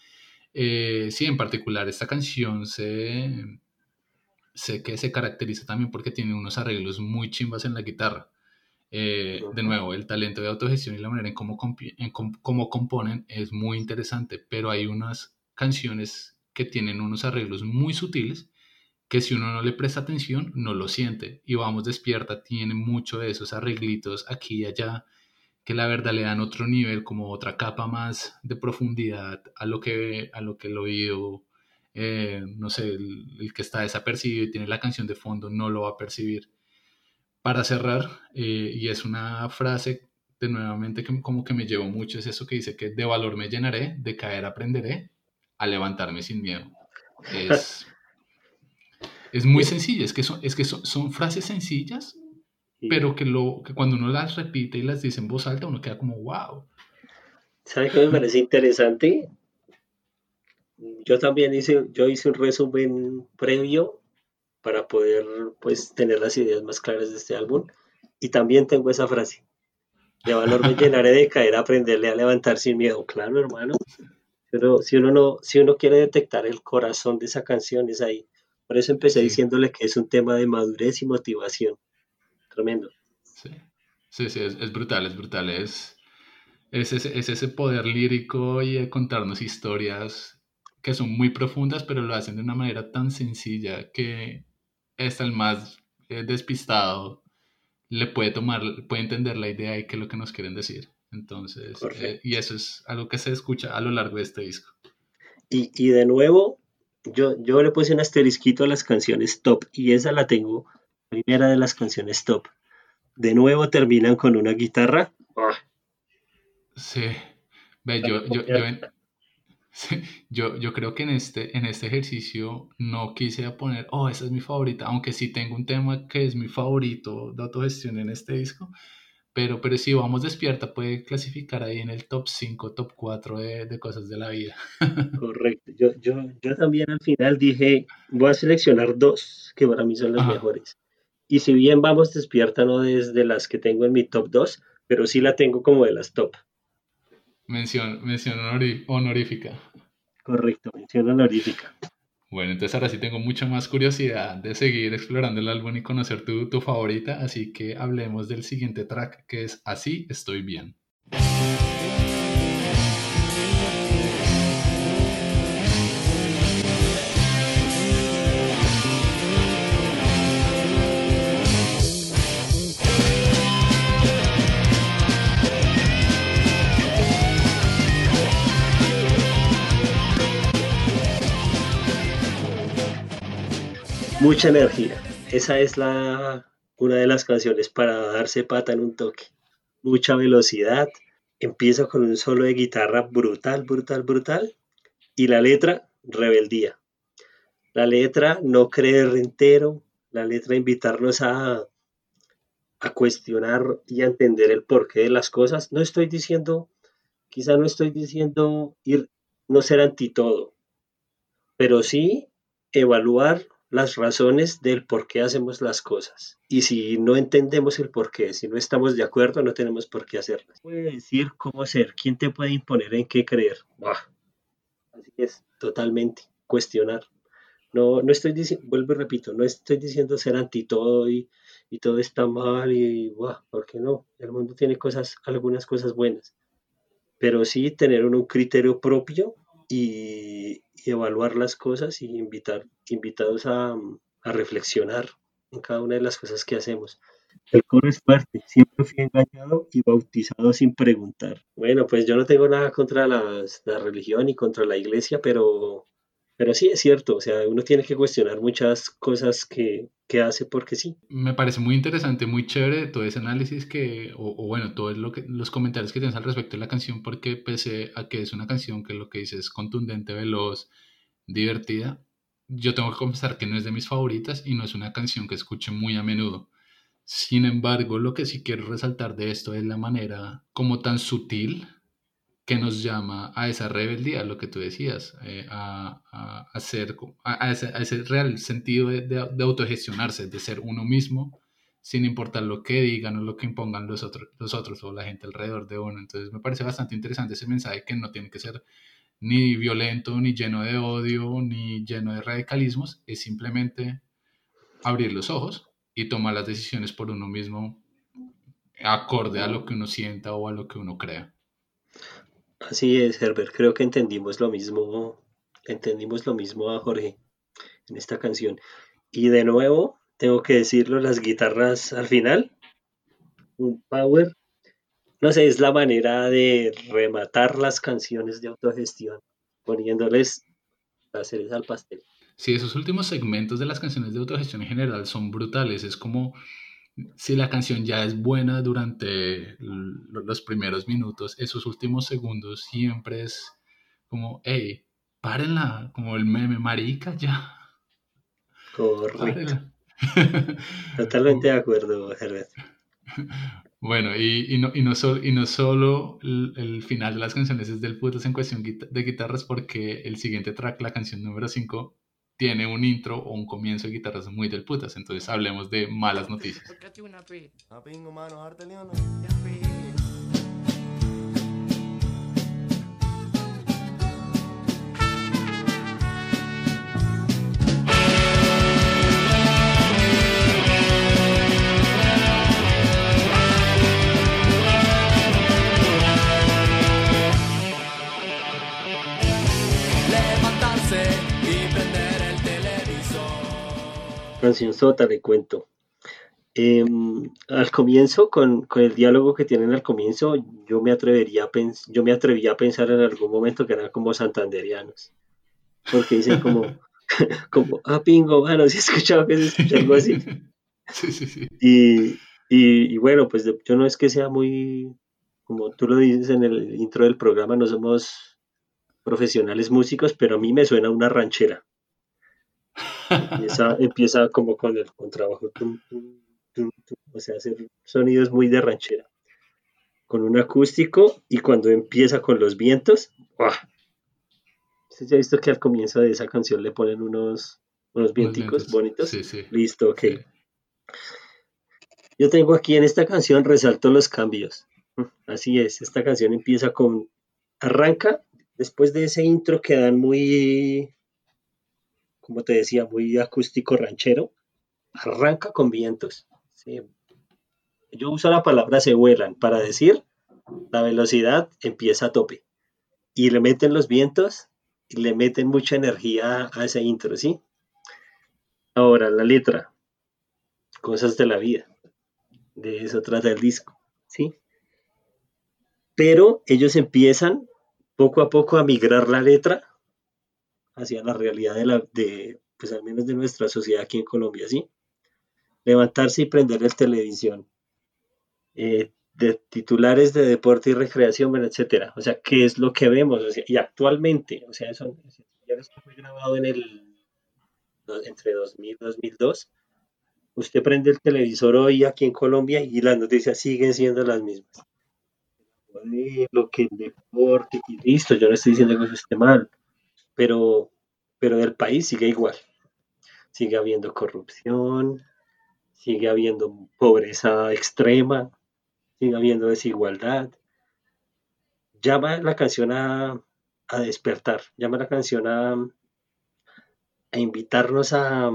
Eh, sí, en particular esta canción sé que se caracteriza también porque tiene unos arreglos muy chimbas en la guitarra. Eh, de nuevo, el talento de autogestión y la manera en cómo, en cómo componen es muy interesante, pero hay unas canciones que tienen unos arreglos muy sutiles que si uno no le presta atención no lo siente. Y Vamos Despierta tiene mucho de esos arreglitos aquí y allá que la verdad le dan otro nivel, como otra capa más de profundidad a lo que, a lo que el oído, eh, no sé, el, que está desapercibido y tiene la canción de fondo no lo va a percibir. Para cerrar, eh, y es una frase de nuevamente que como que me llevo mucho, es eso que dice que de valor me llenaré, de caer aprenderé, a levantarme sin miedo. Es, es muy sencilla, es que son, es que son, frases sencillas, pero que, lo, que cuando uno las repite y las dice en voz alta, uno queda como, wow. ¿Sabes qué me parece interesante? Yo también hice, yo hice un resumen previo para poder pues tener las ideas más claras de este álbum y también tengo esa frase. De valor me llenaré de caer, aprenderle a levantar sin miedo. Claro, hermano. Pero si uno no, si uno quiere detectar el corazón de esa canción es ahí. Por eso empecé diciéndole que es un tema de madurez y motivación. Tremendo. Sí, sí, sí es, brutal, es brutal. Es, es, ese, poder lírico y de contarnos historias que son muy profundas, pero lo hacen de una manera tan sencilla que hasta el más eh, despistado le puede tomar, puede entender la idea y qué es lo que nos quieren decir. Entonces, eh, y eso es algo que se escucha a lo largo de este disco. Y, y de nuevo, yo, yo le puse un asterisquito a las canciones top y esa la tengo, primera de las canciones top. De nuevo terminan con una guitarra. Sí, Ve, yo, yo, yo, yo, creo que en este, en este ejercicio no quise poner, oh, esa es mi favorita, aunque sí tengo un tema que es mi favorito de autogestión en este disco, pero, pero si vamos despierta, puede clasificar ahí en el top 5, top 4 de, de cosas de la vida. Correcto. Yo, yo, yo, también al final dije, voy a seleccionar dos que para mí son las mejores. Y si bien vamos despierta, no desde las que tengo en mi top 2, pero sí la tengo como de las top. Mención, mención honorífica. Correcto, mención honorífica. Bueno, entonces ahora sí tengo mucha más curiosidad de seguir explorando el álbum y conocer tu, tu favorita, así que hablemos del siguiente track que es Así estoy bien. Mucha energía. Esa es la, una de las canciones para darse pata en un toque. Mucha velocidad. Empieza con un solo de guitarra brutal, brutal, brutal. Y la letra, rebeldía. La letra no creer entero. La letra invitarnos a, a cuestionar y a entender el porqué de las cosas. No estoy diciendo, quizá no estoy diciendo ir, no ser anti todo, pero sí evaluar las razones del por qué hacemos las cosas. Y si no entendemos el por qué, si no estamos de acuerdo, no tenemos por qué hacerlas. Puede decir cómo hacer, quién te puede imponer en qué creer. Así es, totalmente, cuestionar. No, no estoy diciendo, vuelvo y repito, no estoy diciendo ser anti todo y, y todo está mal y, ¿por porque no, el mundo tiene cosas, algunas cosas buenas. Pero sí tener un criterio propio y, evaluar las cosas y invitar, invitados a, reflexionar en cada una de las cosas que hacemos. El coro es fuerte, siempre fui engañado y bautizado sin preguntar. Bueno, pues yo no tengo nada contra la religión y contra la iglesia, pero pero sí es cierto, o sea, uno tiene que cuestionar muchas cosas que, hace porque sí. Me parece muy interesante, muy chévere todo ese análisis que, o, bueno, todos lo que, los comentarios que tienes al respecto de la canción, porque pese a que es una canción que lo que dice es contundente, veloz, divertida, yo tengo que confesar que no es de mis favoritas y no es una canción que escuche muy a menudo. Sin embargo, lo que sí quiero resaltar de esto es la manera como tan sutil que nos llama a esa rebeldía, lo que tú decías, eh, a, hacer, a, ese, real sentido de, autogestionarse, de ser uno mismo sin importar lo que digan o lo que impongan los otros, los otros o la gente alrededor de uno. Entonces me parece bastante interesante ese mensaje que no tiene que ser ni violento, ni lleno de odio, ni lleno de radicalismos, es simplemente abrir los ojos y tomar las decisiones por uno mismo acorde a lo que uno sienta o a lo que uno crea. Así es, Herbert. Creo que entendimos lo mismo, entendimos lo mismo a Jorge en esta canción. Y de nuevo, tengo que decirlo, las guitarras al final, un power. No sé, es la manera de rematar las canciones de autogestión, poniéndoles las cereza al pastel. Sí, esos últimos segmentos de las canciones de autogestión en general son brutales. Es como si la canción ya es buena durante los primeros minutos, esos últimos segundos siempre es como, hey, párenla, como el meme, marica, ya. Correcto. Totalmente de acuerdo, Herbert. Bueno, y, no, y, no, y no solo el, final de las canciones es del putas en cuestión de guitarras, porque el siguiente track, la canción número 5, tiene un intro o un comienzo de guitarras muy del putas. Entonces hablemos de malas noticias. Canción sota, le cuento. Em, al comienzo, con, el diálogo que tienen al comienzo, yo me atrevería a yo me atrevía a pensar en algún momento que eran como santanderianos. Porque dicen como, como, ah, pingo, bueno, si he escuchado que se escucha algo así. Sí, sí, sí. Y, y, bueno, pues yo no es que sea muy, como tú lo dices en el intro del programa, no somos profesionales músicos, pero a mí me suena una ranchera. Empieza, como con el contrabajo, o sea, hacer sonidos muy de ranchera, con un acústico y cuando empieza con los vientos, ¡buah! ¿Usted ya ha visto que al comienzo de esa canción le ponen unos, unos vienticos bonitos? Sí, sí. Listo, ok. Yo tengo aquí en esta canción, resalto los cambios. Así es, esta canción empieza con, arranca, después de ese intro que dan muy como te decía, muy acústico ranchero, arranca con vientos. Yo uso la palabra se vuelan para decir la velocidad empieza a tope. Y le meten los vientos y le meten mucha energía a ese intro, ¿sí? Ahora, la letra. Cosas de la vida. De eso trata el disco, ¿sí? Pero ellos empiezan poco a poco a migrar la letra hacia la realidad de la, de, pues al menos de nuestra sociedad aquí en Colombia, ¿sí? Levantarse y prender el televisión. Eh, de titulares de deporte y recreación, etcétera. O sea, ¿qué es lo que vemos? y actualmente, o sea, eso ya fue grabado en el entre 2000 y 2002. Usted prende el televisor hoy aquí en Colombia y las noticias siguen siendo las mismas. Lo que el deporte, y listo, yo no estoy diciendo que eso esté mal, pero, pero el país sigue igual. Sigue habiendo corrupción, sigue habiendo pobreza extrema, sigue habiendo desigualdad. Llama la canción a, despertar, llama la canción a, a invitarnos a,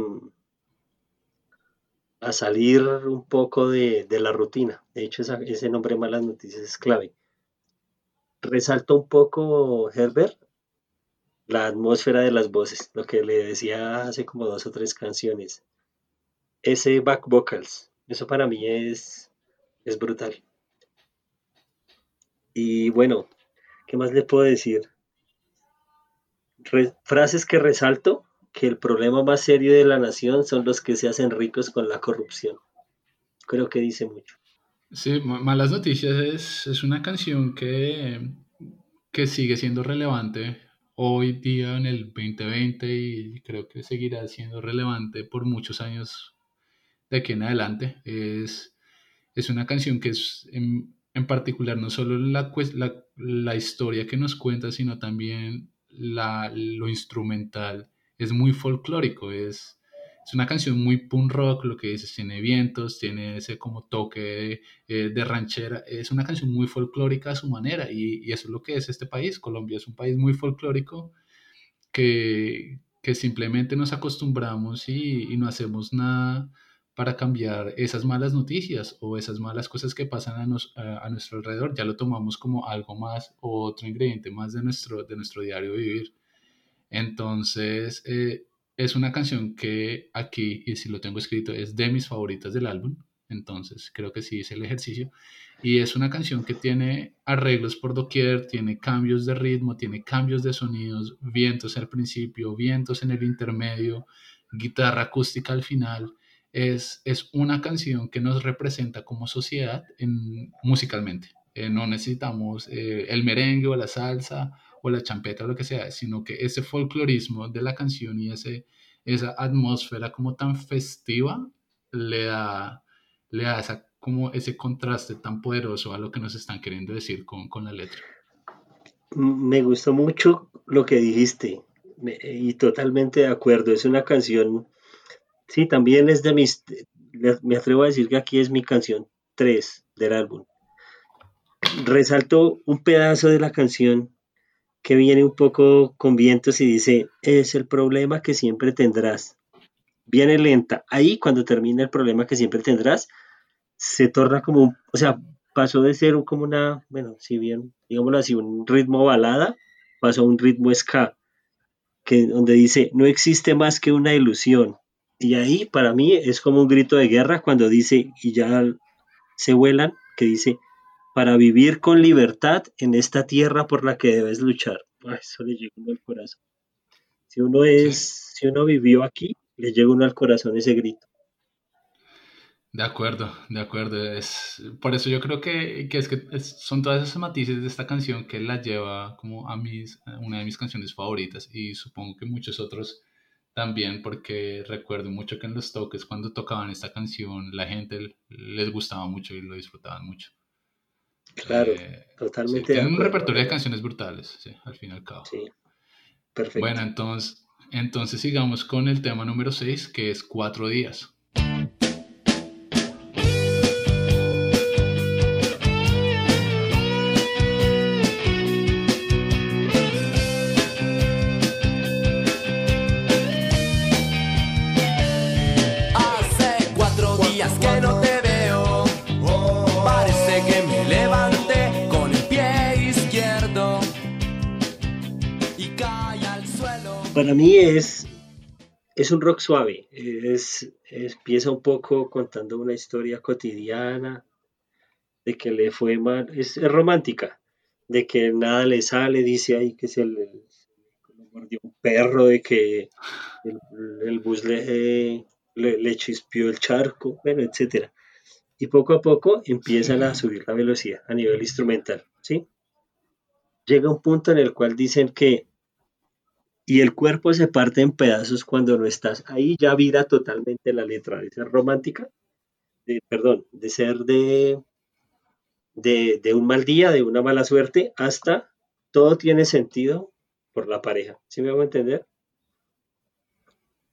a salir un poco de, la rutina. De hecho, ese nombre Malas Noticias es clave. Resalto un poco, Herbert, la atmósfera de las voces, lo que le decía hace como dos o tres canciones. Ese back vocals, eso para mí es, es brutal. Y bueno, ¿qué más le puedo decir? frases que resalto, que el problema más serio de la nación son los que se hacen ricos con la corrupción. Creo que dice mucho. Sí, Malas Noticias es, es una canción que, que sigue siendo relevante hoy día en el 2020 y creo que seguirá siendo relevante por muchos años de aquí en adelante. Es, es una canción que es en, particular no solo la, la, la, historia que nos cuenta, sino también la, lo instrumental. Es muy folclórico, es, es una canción muy punk rock, lo que dices, tiene vientos, tiene ese como toque de, eh, de ranchera, es una canción muy folclórica a su manera y, y, eso es lo que es este país. Colombia es un país muy folclórico que, que simplemente nos acostumbramos y, y no hacemos nada para cambiar esas malas noticias o esas malas cosas que pasan a, nos, a, nuestro alrededor. Ya lo tomamos como algo más o otro ingrediente más de nuestro, de nuestro diario vivir. Entonces, eh, es una canción que aquí, y si lo tengo escrito, es de mis favoritas del álbum. Entonces, creo que sí es el ejercicio. Y es una canción que tiene arreglos por doquier, tiene cambios de ritmo, tiene cambios de sonidos, vientos al principio, vientos en el intermedio, guitarra acústica al final. Es, es una canción que nos representa como sociedad en, musicalmente. Eh, no necesitamos eh, el merengue o la salsa o la champeta o lo que sea, sino que ese folclorismo de la canción y ese, esa atmósfera como tan festiva le da, le da esa, como ese contraste tan poderoso a lo que nos están queriendo decir con, con la letra. Me gustó mucho lo que dijiste y totalmente de acuerdo. Es una canción, sí, también es de mis, me atrevo a decir que aquí es mi canción 3 del álbum. Resalto un pedazo de la canción que viene un poco con vientos y dice, es el problema que siempre tendrás. Viene lenta. Ahí cuando termina el problema que siempre tendrás, se torna como, un, o sea, pasó de ser como una, bueno, si bien, digámoslo así, un ritmo balada, pasó a un ritmo ska, que, donde dice, no existe más que una ilusión. Y ahí para mí es como un grito de guerra cuando dice, y ya se vuelan, que dice, para vivir con libertad en esta tierra por la que debes luchar. Ay, eso le llega uno al corazón. Si uno es, sí. si uno vivió aquí, le llega uno al corazón ese grito. De acuerdo, de acuerdo. Es, por eso yo creo que, que es que es, son todas esas matices de esta canción que la lleva como a mis, a una de mis canciones favoritas y supongo que muchos otros también porque recuerdo mucho que en los toques cuando tocaban esta canción la gente les gustaba mucho y lo disfrutaban mucho. Claro, eh, totalmente. Sí, tienen un repertorio de canciones brutales, sí, al fin y al cabo. Sí, perfecto. Bueno, entonces, entonces sigamos con el tema número 6, que es cuatro días. Para mí es, es un rock suave. Es, empieza un poco contando una historia cotidiana de que le fue mal. Es, es romántica. De que nada le sale, dice ahí que se le, se le mordió un perro, de que el, el bus le, le, le chispeó el charco, bueno, etcétera. Y poco a poco empiezan a subir la velocidad a nivel instrumental, ¿sí? Llega un punto en el cual dicen que y el cuerpo se parte en pedazos cuando no estás. Ahí ya vira totalmente la letra de ser romántica, de, perdón, de ser de, de, de un mal día, de una mala suerte, hasta todo tiene sentido por la pareja. ¿Sí me hago entender?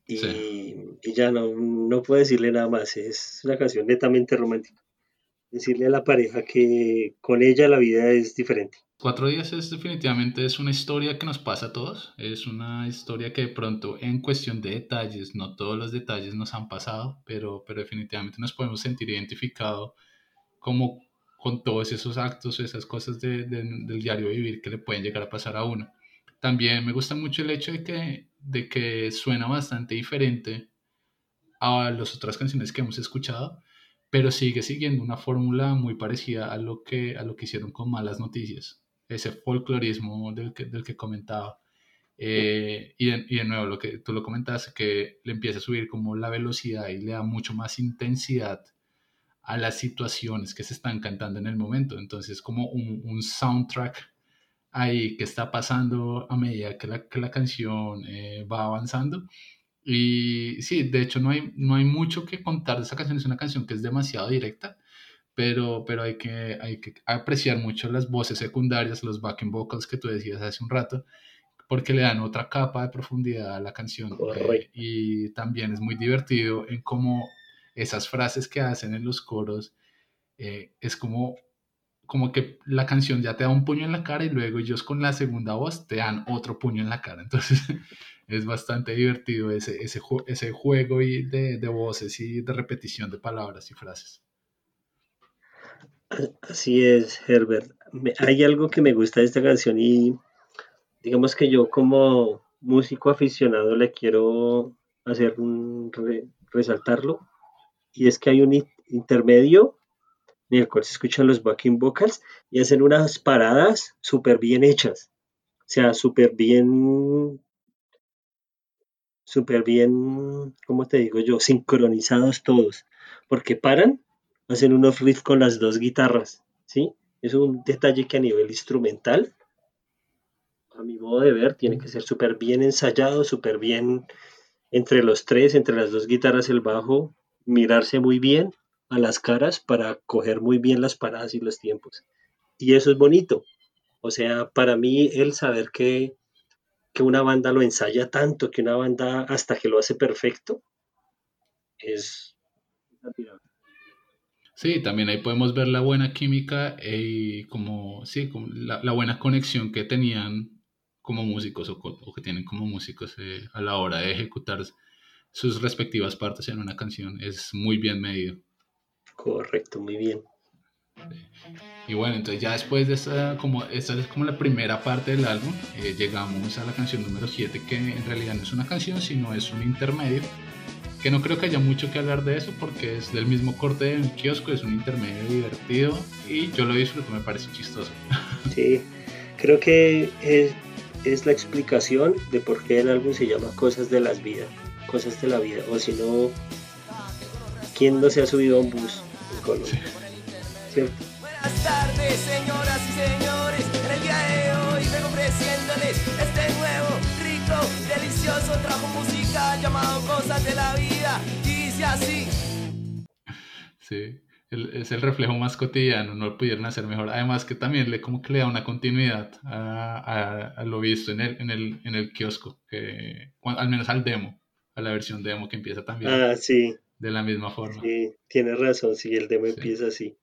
Y, Sí. y ya no, no puedo decirle nada más. Es una canción netamente romántica. Decirle a la pareja que con ella la vida es diferente. Cuatro días es definitivamente es una historia que nos pasa a todos. Es una historia que de pronto en cuestión de detalles, no todos los detalles nos han pasado, pero, pero definitivamente nos podemos sentir identificados como con todos esos actos, esas cosas de- de- del diario vivir que le pueden llegar a pasar a uno. También me gusta mucho el hecho de que, de que suena bastante diferente a las otras canciones que hemos escuchado, pero sigue siguiendo una fórmula muy parecida a lo que, a lo que hicieron con Malas Noticias, ese folclorismo del que, del que comentaba. Eh, y, de, y de nuevo, lo que tú lo comentaste, que le empieza a subir como la velocidad y le da mucho más intensidad a las situaciones que se están cantando en el momento. Entonces, como un, un soundtrack ahí que está pasando a medida que la, que la canción eh, va avanzando. Y sí, de hecho no hay, no hay mucho que contar de esa canción, es una canción que es demasiado directa, pero, pero hay, que, hay que apreciar mucho las voces secundarias, los backing vocals que tú decías hace un rato, porque le dan otra capa de profundidad a la canción. eh, y también es muy divertido en cómo esas frases que hacen en los coros eh, es como, como que la canción ya te da un puño en la cara y luego ellos con la segunda voz te dan otro puño en la cara. Entonces es bastante divertido ese, ese, ese juego y de, de voces y de repetición de palabras y frases. Así es, Herbert. Me- hay algo que me gusta de esta canción y digamos que yo como músico aficionado le quiero hacer un re- resaltarlo y es que hay un in- intermedio en el cual se escuchan los backing vocals y hacen unas paradas súper bien hechas, o sea, súper bien, súper bien, ¿cómo te digo yo? Sincronizados todos, porque paran, hacen unos riffs con las dos guitarras, ¿sí? Es un detalle que a nivel instrumental, a mi modo de ver, tiene que ser súper bien ensayado, súper bien entre los tres, entre las dos guitarras, el bajo, mirarse muy bien a las caras para coger muy bien las paradas y los tiempos. Y eso es bonito. O sea, para mí el saber que, que una banda lo ensaya tanto, que una banda hasta que lo hace perfecto, es admirable. Sí, también ahí podemos ver la buena química eh, y como, sí, como la, la buena conexión que tenían como músicos o, o que tienen como músicos eh, a la hora de ejecutar sus respectivas partes en una canción. Es muy bien medido. Correcto, muy bien. Y bueno, entonces ya después de esta, como, esta es como la primera parte del álbum, eh, llegamos a la canción número 7, que en realidad no es una canción, sino es un intermedio, que no creo que haya mucho que hablar de eso porque es del mismo corte del kiosco, es un intermedio divertido y yo lo disfruto, me parece chistoso. Sí, creo que es, es la explicación de por qué el álbum se llama Cosas de las Vidas, Cosas de la Vida, o si no, ¿quién no se ha subido a un bus en Colombia? ¿Cierto? Buenas tardes, señoras y señores. Delicioso trabajo musical llamado Cosas de la Vida. Dice así. Sí, el- es el reflejo más cotidiano, no lo pudieron hacer mejor. Además que también le como que le da una continuidad a, a- a lo visto en el, en el, en el kiosco, que, al menos al demo, a la versión demo que empieza también Ah, sí, de la misma forma. sí, tienes razón, sí, el demo Sí. empieza así.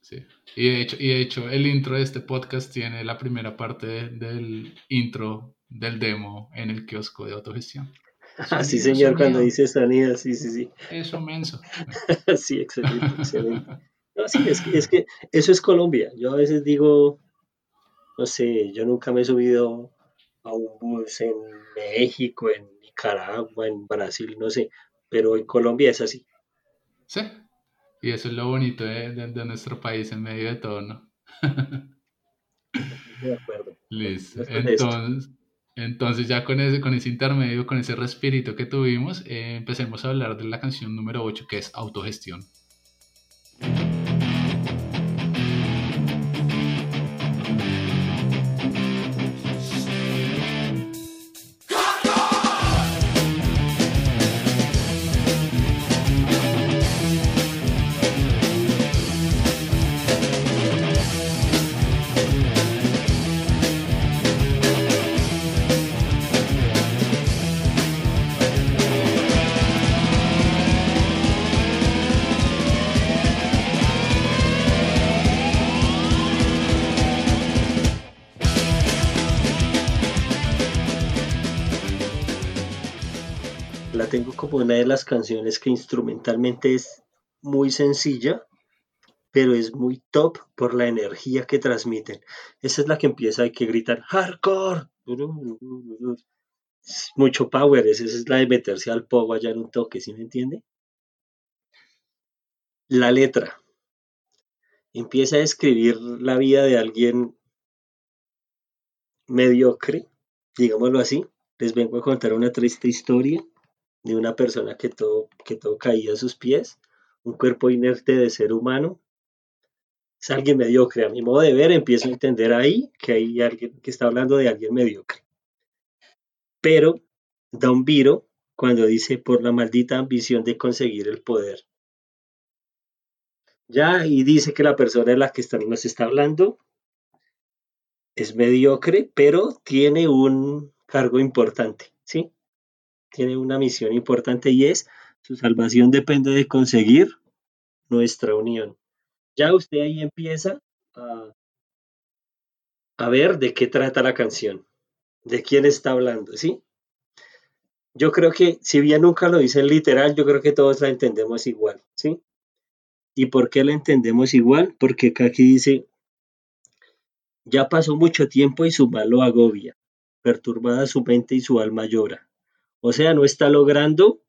Sí. Y de hecho, y de hecho el intro de este podcast tiene la primera parte de- del intro del demo en el kiosco de autogestión. Ah, sí, Sonido, señor, cuando dice sonido, sí, sí, sí. Eso menso. Sí, excelente, excelente. No, sí, es que, es que eso es Colombia. Yo a veces digo, no sé, yo nunca me he subido a un bus en México, en Nicaragua, en Brasil, no sé, pero en Colombia es así. Sí. Y eso es lo bonito de, de- de nuestro país en medio de todo, ¿no? De acuerdo. Listo. Entonces, entonces ya con ese, con ese intermedio, con ese respirito que tuvimos, eh, empecemos a hablar de la canción número 8, que es Autogestión. De las canciones que instrumentalmente es muy sencilla, pero es muy top por la energía que transmiten. Esa es la que empieza, hay que gritar hardcore. Mucho power, esa es la de meterse al pogo allá en un toque, ¿sí me entiende? La letra empieza a describir la vida de alguien mediocre, digámoslo así. Les vengo a contar una triste historia de una persona que todo, que todo caía a sus pies, un cuerpo inerte de ser humano. Es alguien mediocre. A mi modo de ver, empiezo a entender ahí que hay alguien que está hablando de alguien mediocre. Pero da un viro cuando dice por la maldita ambición de conseguir el poder. Ya, y dice que la persona de la que está, nos está hablando es mediocre, pero tiene un, cargo importante, ¿sí? Tiene una misión importante y es su salvación depende de conseguir nuestra unión. Ya usted ahí empieza a, a ver de qué trata la canción, de quién está hablando, ¿sí? Yo creo que, si bien nunca lo dicen literal, yo creo que todos la entendemos igual, ¿sí? ¿Y por qué la entendemos igual? Porque aquí dice, ya pasó mucho tiempo y su mal lo agobia, perturbada su mente y su alma llora. O sea, no está logrando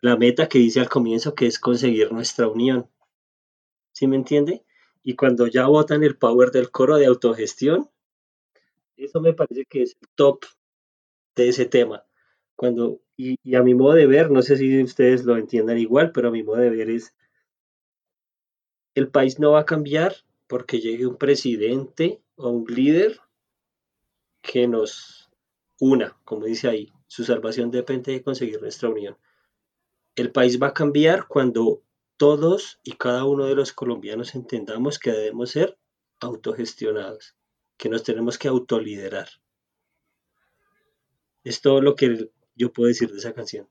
la meta que dice al comienzo, que es conseguir nuestra unión. ¿Sí me entiende? Y cuando ya votan el power del coro de autogestión, eso me parece que es el top de ese tema. Cuando, y, y, a mi modo de ver, no sé si ustedes lo entiendan igual, pero a mi modo de ver es, el país no va a cambiar porque llegue un presidente o un líder que nos una, como dice ahí, su salvación depende de conseguir nuestra unión. El país va a cambiar cuando todos y cada uno de los colombianos entendamos que debemos ser autogestionados, que nos tenemos que autoliderar. Es todo lo que yo puedo decir de esa canción.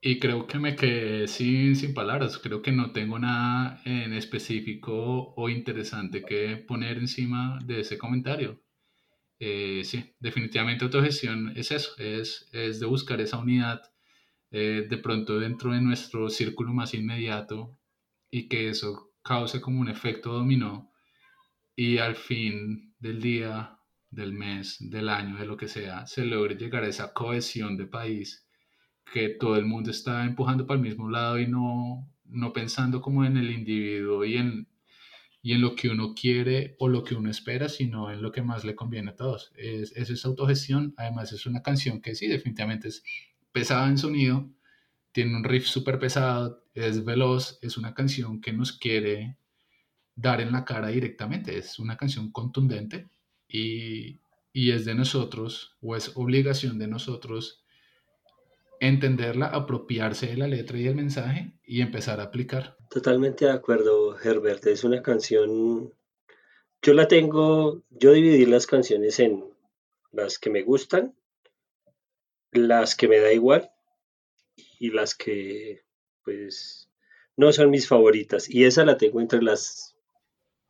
Y creo que me quedé sin, sin palabras. Creo que no tengo nada en específico o interesante que poner encima de ese comentario. Eh, sí, definitivamente autogestión es eso, es, es de buscar esa unidad eh, de pronto dentro de nuestro círculo más inmediato y que eso cause como un efecto dominó y al fin del día, del mes, del año, de lo que sea, se logre llegar a esa cohesión de país que todo el mundo está empujando para el mismo lado y no, no pensando como en el individuo y en, y en lo que uno quiere o lo que uno espera, sino en lo que más le conviene a todos. Es, es esa autogestión, además es una canción que sí, definitivamente es pesada en sonido, tiene un riff súper pesado, es veloz, es una canción que nos quiere dar en la cara directamente, es una canción contundente y, y es de nosotros, o es obligación de nosotros entenderla, apropiarse de la letra y el mensaje y empezar a aplicar. Totalmente de acuerdo, Herbert. Es una canción, yo la tengo, yo dividí las canciones en las que me gustan, las que me da igual y las que pues no son mis favoritas. Y esa la tengo entre las,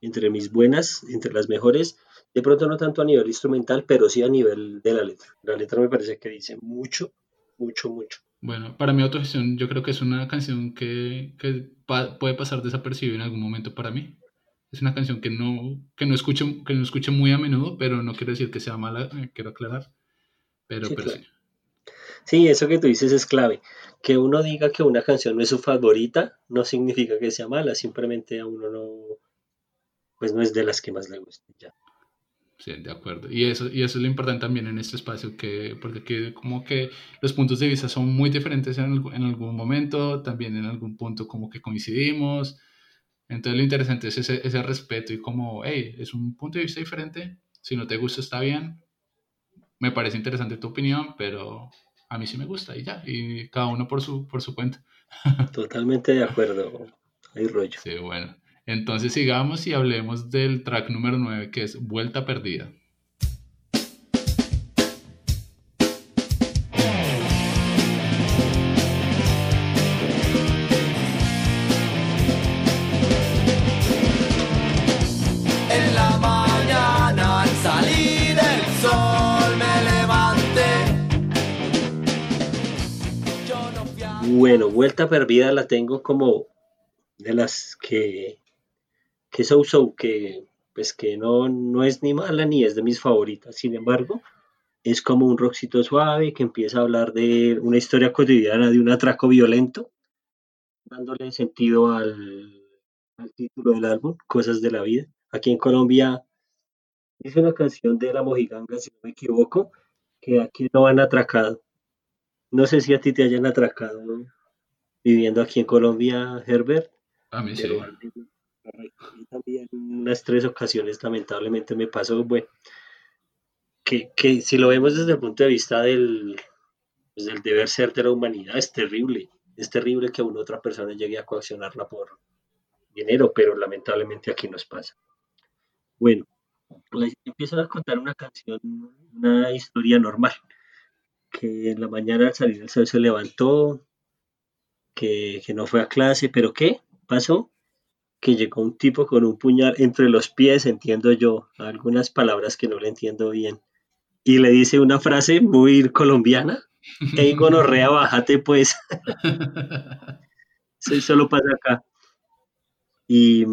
entre mis buenas, entre las mejores. De pronto no tanto a nivel instrumental, pero sí a nivel de la letra. La letra me parece que dice mucho mucho, mucho. Bueno, para mi autogestión yo creo que es una canción que, que pa puede pasar desapercibida en algún momento para mí. Es una canción que no, que no, escucho, que no escucho muy a menudo, pero no quiero decir que sea mala, eh, quiero aclarar. Pero, Sí, pero claro. sí. Sí, eso que tú dices es clave. Que uno diga que una canción no es su favorita no significa que sea mala, simplemente a uno no, pues no es de las que más le gusta. Ya. Sí, de acuerdo. Y eso, y eso es lo importante también en este espacio, que, porque aquí como que los puntos de vista son muy diferentes en, algu- en algún momento, también en algún punto como que coincidimos. Entonces lo interesante es ese, ese respeto y como, hey, es un punto de vista diferente, si no te gusta está bien, me parece interesante tu opinión, pero a mí sí me gusta y ya, y cada uno por su, por su cuenta. Totalmente de acuerdo. Hay rollo. Sí, bueno. Entonces sigamos y hablemos del track número 9, que es Vuelta Perdida. En la mañana al salir el sol me levanté. Bueno, Vuelta Perdida la tengo como de las que, que so so, que pues que no, no es ni mala ni es de mis favoritas. Sin embargo, es como un rockcito suave que empieza a hablar de una historia cotidiana de un atraco violento, dándole sentido al, al título del álbum, Cosas de la Vida. Aquí en Colombia es una canción de La Mojiganga, si no me equivoco, que aquí no han atracado. No sé si a ti te hayan atracado viviendo aquí en Colombia, Herbert, A mí sí. pero mí también unas tres ocasiones lamentablemente me pasó, bueno, que, que si lo vemos desde el punto de vista del, pues, del deber ser de la humanidad, es terrible. Es terrible que una otra persona llegue a coaccionarla por dinero, pero lamentablemente aquí nos pasa. Bueno, le empiezan a contar una canción, una historia normal, que en la mañana al salir el sol se levantó, que, que no fue a clase, pero ¿qué pasó? Que llegó un tipo con un puñal entre los pies, entiendo yo, algunas palabras que no le entiendo bien, y le dice una frase muy colombiana, Ey, gonorrea, bájate pues. Eso solo pasa acá. Y,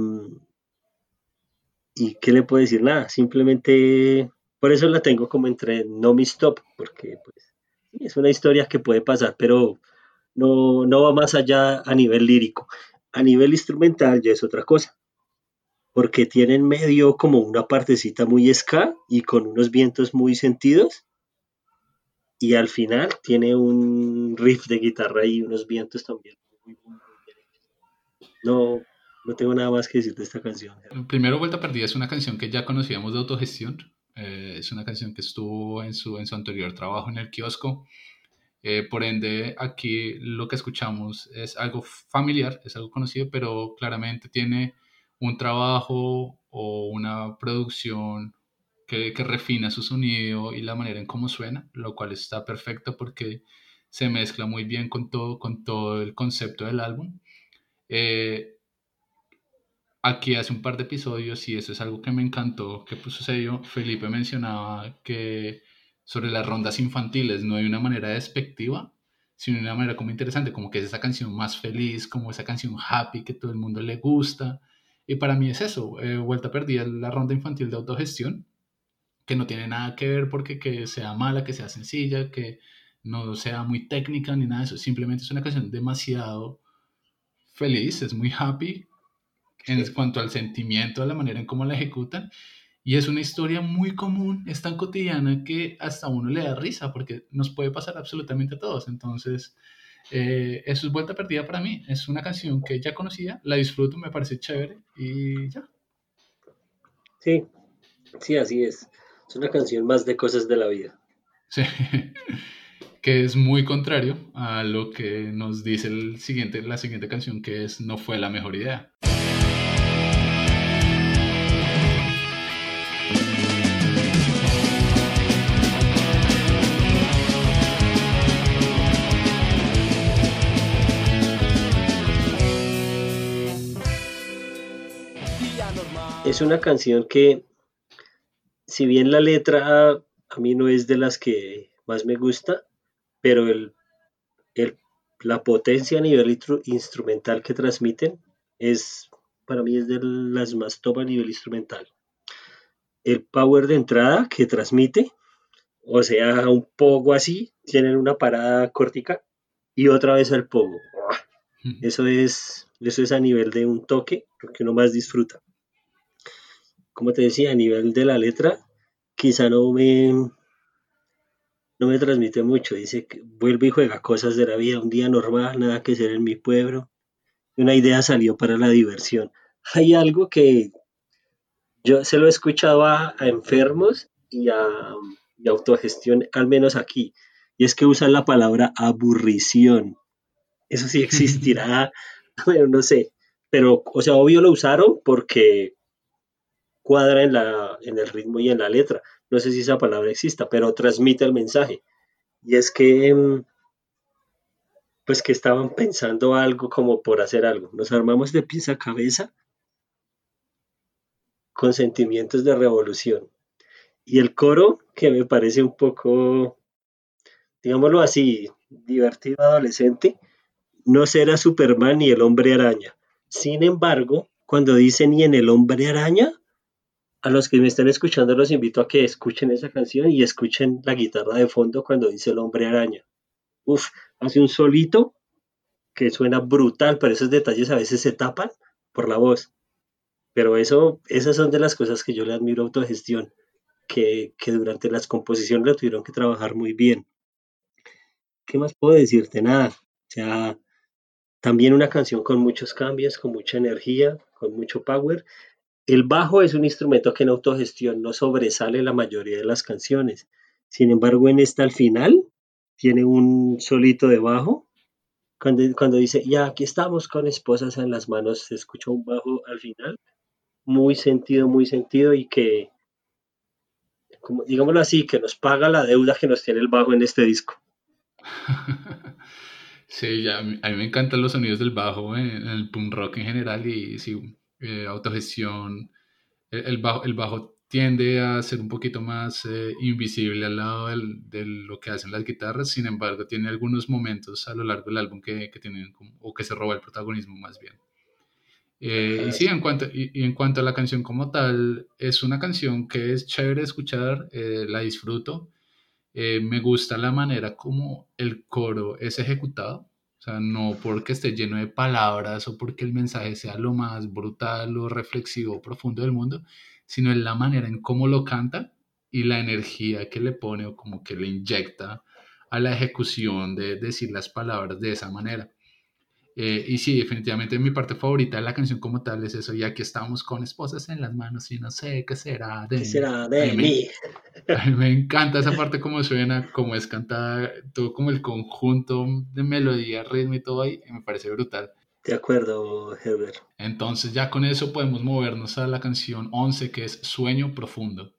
y qué le puedo decir nada, simplemente por eso la tengo como entre no me stop, porque pues, sí, es una historia que puede pasar, pero no, no va más allá a nivel lírico. A nivel instrumental ya es otra cosa, porque tiene en medio como una partecita muy ska y con unos vientos muy sentidos, y al final tiene un riff de guitarra y unos vientos también. No, no tengo nada más que decir de esta canción. Primero, Vuelta Perdida es una canción que ya conocíamos de autogestión. Eh, es una canción que estuvo en su, en su anterior trabajo en el kiosco. Eh, por ende, aquí lo que escuchamos es algo familiar, es algo conocido, pero claramente tiene un trabajo o una producción que, que, refina su sonido y la manera en cómo suena, lo cual está perfecto porque se mezcla muy bien con todo, con todo el concepto del álbum. Eh, aquí hace un par de episodios, y eso es algo que me encantó que pues, sucedió, Felipe mencionaba que sobre las rondas infantiles no hay una manera despectiva, sino una manera como interesante, como que es esa canción más feliz, como esa canción happy que todo el mundo le gusta. Y para mí es eso, eh, Vuelta Perdida la ronda infantil de autogestión, que no tiene nada que ver porque que sea mala, que sea sencilla, que no sea muy técnica ni nada de eso, simplemente es una canción demasiado feliz, es muy happy en cuanto al sentimiento, a la manera en cómo la ejecutan. Y es una historia muy común, es tan cotidiana que hasta uno le da risa porque nos puede pasar absolutamente a todos. Entonces, eh, eso es vuelta perdida para mí. Es una canción que ya conocía, la disfruto, me parece chévere y ya. Sí, sí, así es. Es una canción más de cosas de la vida. Sí, que es muy contrario a lo que nos dice el siguiente, la siguiente canción, que es No fue la mejor idea. Es una canción que si bien la letra a mí no es de las que más me gusta, pero el, la potencia a nivel instrumental que transmiten es, para mí es de las más top a nivel instrumental. El power de entrada que transmite, o sea, un poco así, tienen una parada cortica y otra vez el pogo. Eso es, eso es a nivel de un toque, lo que uno más disfruta como te decía, a nivel de la letra, quizá no me, no me transmite mucho. Dice que vuelve y juega cosas de la vida, un día normal, nada que ser en mi pueblo. Una idea salió para la diversión. Hay algo que yo se lo he escuchado a, enfermos y a, y autogestión, al menos aquí, y es que usan la palabra aburrición. Eso sí existirá, bueno, no sé, pero, o sea, obvio lo usaron porque cuadra en, la, en el ritmo y en la letra. No sé si esa palabra exista, pero transmite el mensaje. Y es que, mm, pues que estaban pensando algo como por hacer algo. Nos armamos de pieza a cabeza con sentimientos de revolución. Y el coro, que me parece un poco, digámoslo así, divertido adolescente, no será Superman ni el hombre araña. Sin embargo, cuando dice ni en el hombre araña, a los que me están escuchando los invito a que escuchen esa canción y escuchen la guitarra de fondo cuando dice el hombre araña. Uf, hace un solito que suena brutal, pero esos detalles a veces se tapan por la voz. Pero eso, esas son de las cosas que yo le admiro a autogestión, que, que durante las composiciones la tuvieron que trabajar muy bien. ¿Qué más puedo decirte? Nada. O sea, también una canción con muchos cambios, con mucha energía, con mucho power el bajo es un instrumento que en autogestión no sobresale la mayoría de las canciones. Sin embargo, en esta al final tiene un solito de bajo. Cuando, cuando dice, ya aquí estamos con esposas en las manos, se escucha un bajo al final. Muy sentido, muy sentido y que digámoslo así, que nos paga la deuda que nos tiene el bajo en este disco. Sí, ya, a mí a mí me encantan los sonidos del bajo en, en el punk rock en general y sí, eh, autogestión. El, bajo, el bajo tiende a ser un poquito más eh, invisible al lado del- de lo que hacen las guitarras, sin embargo, tiene algunos momentos a lo largo del álbum que, que tienen o que se roba el protagonismo más bien. Eh, y sí, en cuanto, y, en cuanto a la canción como tal, es una canción que es chévere escuchar, eh, la disfruto. Me gusta la manera como el coro es ejecutado. No porque esté lleno de palabras o porque el mensaje sea lo más brutal o reflexivo o profundo del mundo, sino en la manera en cómo lo canta y la energía que le pone o como que le inyecta a la ejecución de decir las palabras de esa manera. Eh, y sí, definitivamente mi parte favorita de la canción como tal es eso, ya que estamos con esposas en las manos y no sé qué será de ¿Qué será de mí me, mí? a mí me encanta esa parte como suena, como es cantada, todo como el conjunto de melodía, ritmo y todo ahí, me parece brutal. De acuerdo, Herbert. Entonces ya con eso podemos movernos a la canción 11 que es Sueño Profundo.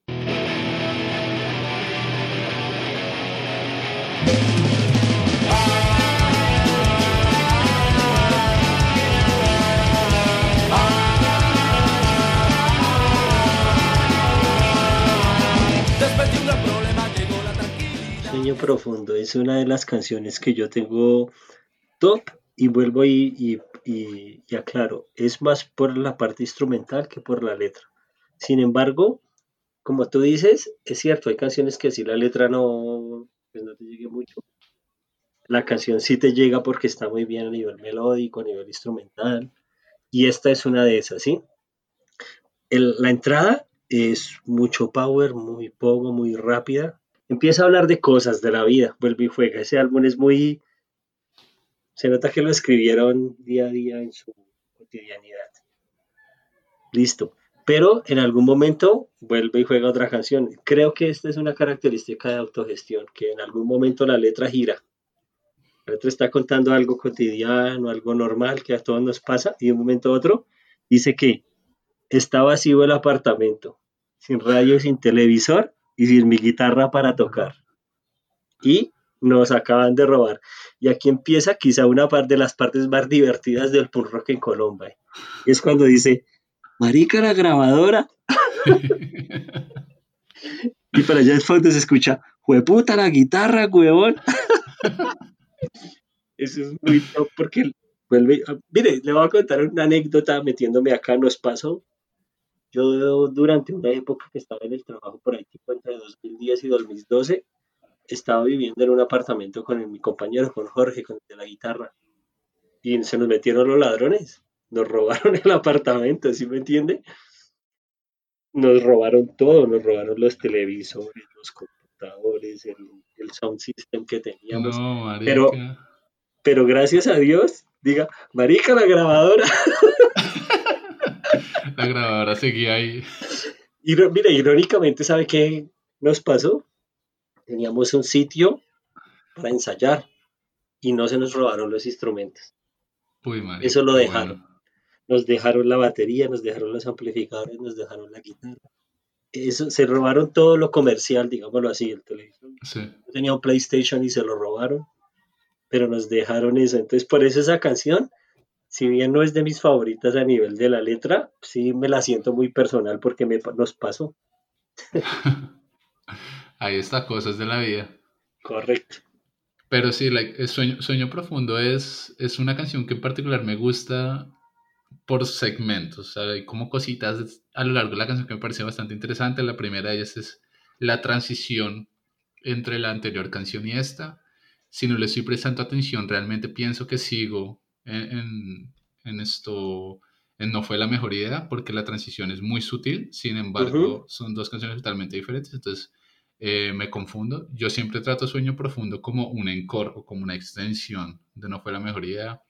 Es una de las canciones que yo tengo top y vuelvo y, y, y- aclaro, es más por la parte instrumental que por la letra. Sin embargo, como tú dices, es cierto, hay canciones que si la letra no, pues no te llegue mucho. La canción sí te llega porque está muy bien a nivel melódico, a nivel instrumental. Y esta es una de esas, ¿sí? La entrada es mucho power, muy poco, muy rápida. Empieza a hablar de cosas de la vida, vuelve y juega. Ese álbum es muy... Se nota que lo escribieron día a día en su cotidianidad. Listo. Pero en algún momento vuelve y juega otra canción. Creo que esta es una característica de autogestión, que en algún momento la letra gira. La letra está contando algo cotidiano, algo normal que a todos nos pasa, y de un momento a otro dice que está vacío el apartamento, sin radio, sin televisor y sin mi guitarra para tocar. Y nos acaban de robar. Y aquí empieza quizá una parte de las partes más divertidas del punk rock en Colombia. Y es cuando dice, marica la grabadora. Y para allá de fondo se escucha, jueputa la guitarra, huevón. Eso es muy top porque vuelve. a- Mire, le voy a contar una anécdota metiéndome acá, nos pasó. Yo durante una época que estaba en el trabajo por ahí, tipo entre 2010 y 2012, estaba viviendo en un apartamento con mi compañero, con Jorge, con el de la guitarra. Y se nos metieron los ladrones. Nos robaron el apartamento, ¿sí me entiende? Nos robaron todo, nos robaron los televisores, los computadores, el, el sound system que teníamos. No. Pero- Pero gracias a Dios, diga, marica la grabadora. La grabadora seguía ahí. Y mire, irónicamente, ¿sabe qué nos pasó? Teníamos un sitio para ensayar y no se nos robaron los instrumentos. Uy, marica, Eso lo dejaron. Nos dejaron la batería, nos dejaron los amplificadores, nos dejaron la guitarra. Eso, se robaron todo lo comercial, digámoslo así, el televisor. Sí. Tenía un PlayStation y se lo robaron, pero nos dejaron eso. Entonces, por eso esa canción, si bien no es de mis favoritas a nivel de la letra, sí me la siento muy personal porque me, nos pasó. Ahí está, cosas de la vida. Correcto. Pero sí, like, Sueño, Sueño Profundo es, es una canción que en particular me gusta por segmentos. Hay como cositas a lo largo de la canción que me parece bastante interesante. La primera de ellas es la transición entre la anterior canción y esta. Si no le estoy prestando atención, realmente pienso que sigo en, en, esto, en No fue la mejor idea, porque la transición es muy sutil. Sin embargo, son dos canciones totalmente diferentes. Entonces, eh, me confundo. Yo siempre trato Sueño Profundo como un encore o como una extensión de No fue la mejor idea.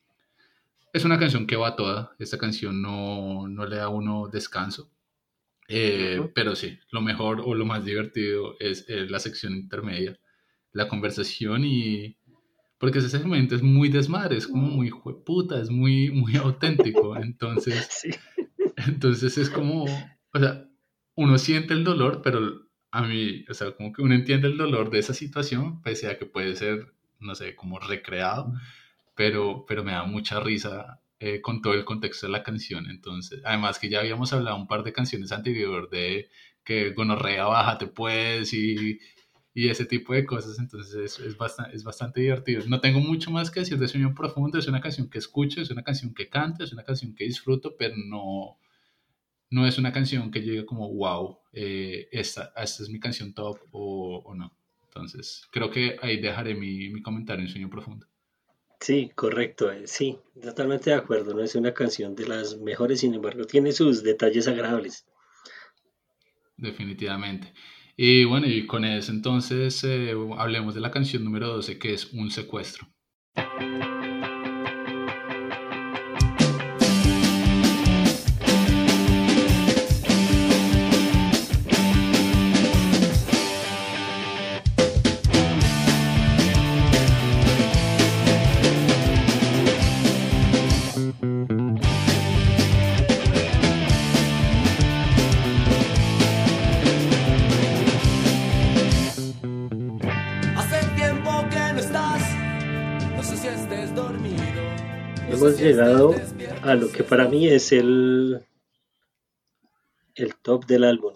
Es una canción que va toda. Esta canción no, no le da a uno descanso. Eh. Pero sí, lo mejor o lo más divertido es, eh, la sección intermedia, la conversación y... Porque ese segmento es muy desmadre, es como muy jueputa, es muy, muy auténtico. Entonces, Sí. entonces es como, o sea, uno siente el dolor, pero a mí, o sea, como que uno entiende el dolor de esa situación, pese a que puede ser, no sé, como recreado, pero, pero me da mucha risa eh, con todo el contexto de la canción. Entonces, además que ya habíamos hablado un par de canciones anterior de que gonorrea, bájate pues, y, y ese tipo de cosas, entonces es, es, bastante, es bastante divertido. No tengo mucho más que decir de Sueño Profundo, es una canción que escucho, es una canción que canto, es una canción que disfruto, pero no, no es una canción que llegue como, wow, eh, esta, esta es mi canción top o, o, no. Entonces, creo que ahí dejaré mi, mi comentario en Sueño Profundo. Sí, correcto, eh, sí, totalmente de acuerdo, no es una canción de las mejores, sin embargo, tiene sus detalles agradables. Definitivamente. Y bueno, y con eso entonces eh, hablemos de la canción número 12, que es Un secuestro. A lo que para mí es el, el top del álbum.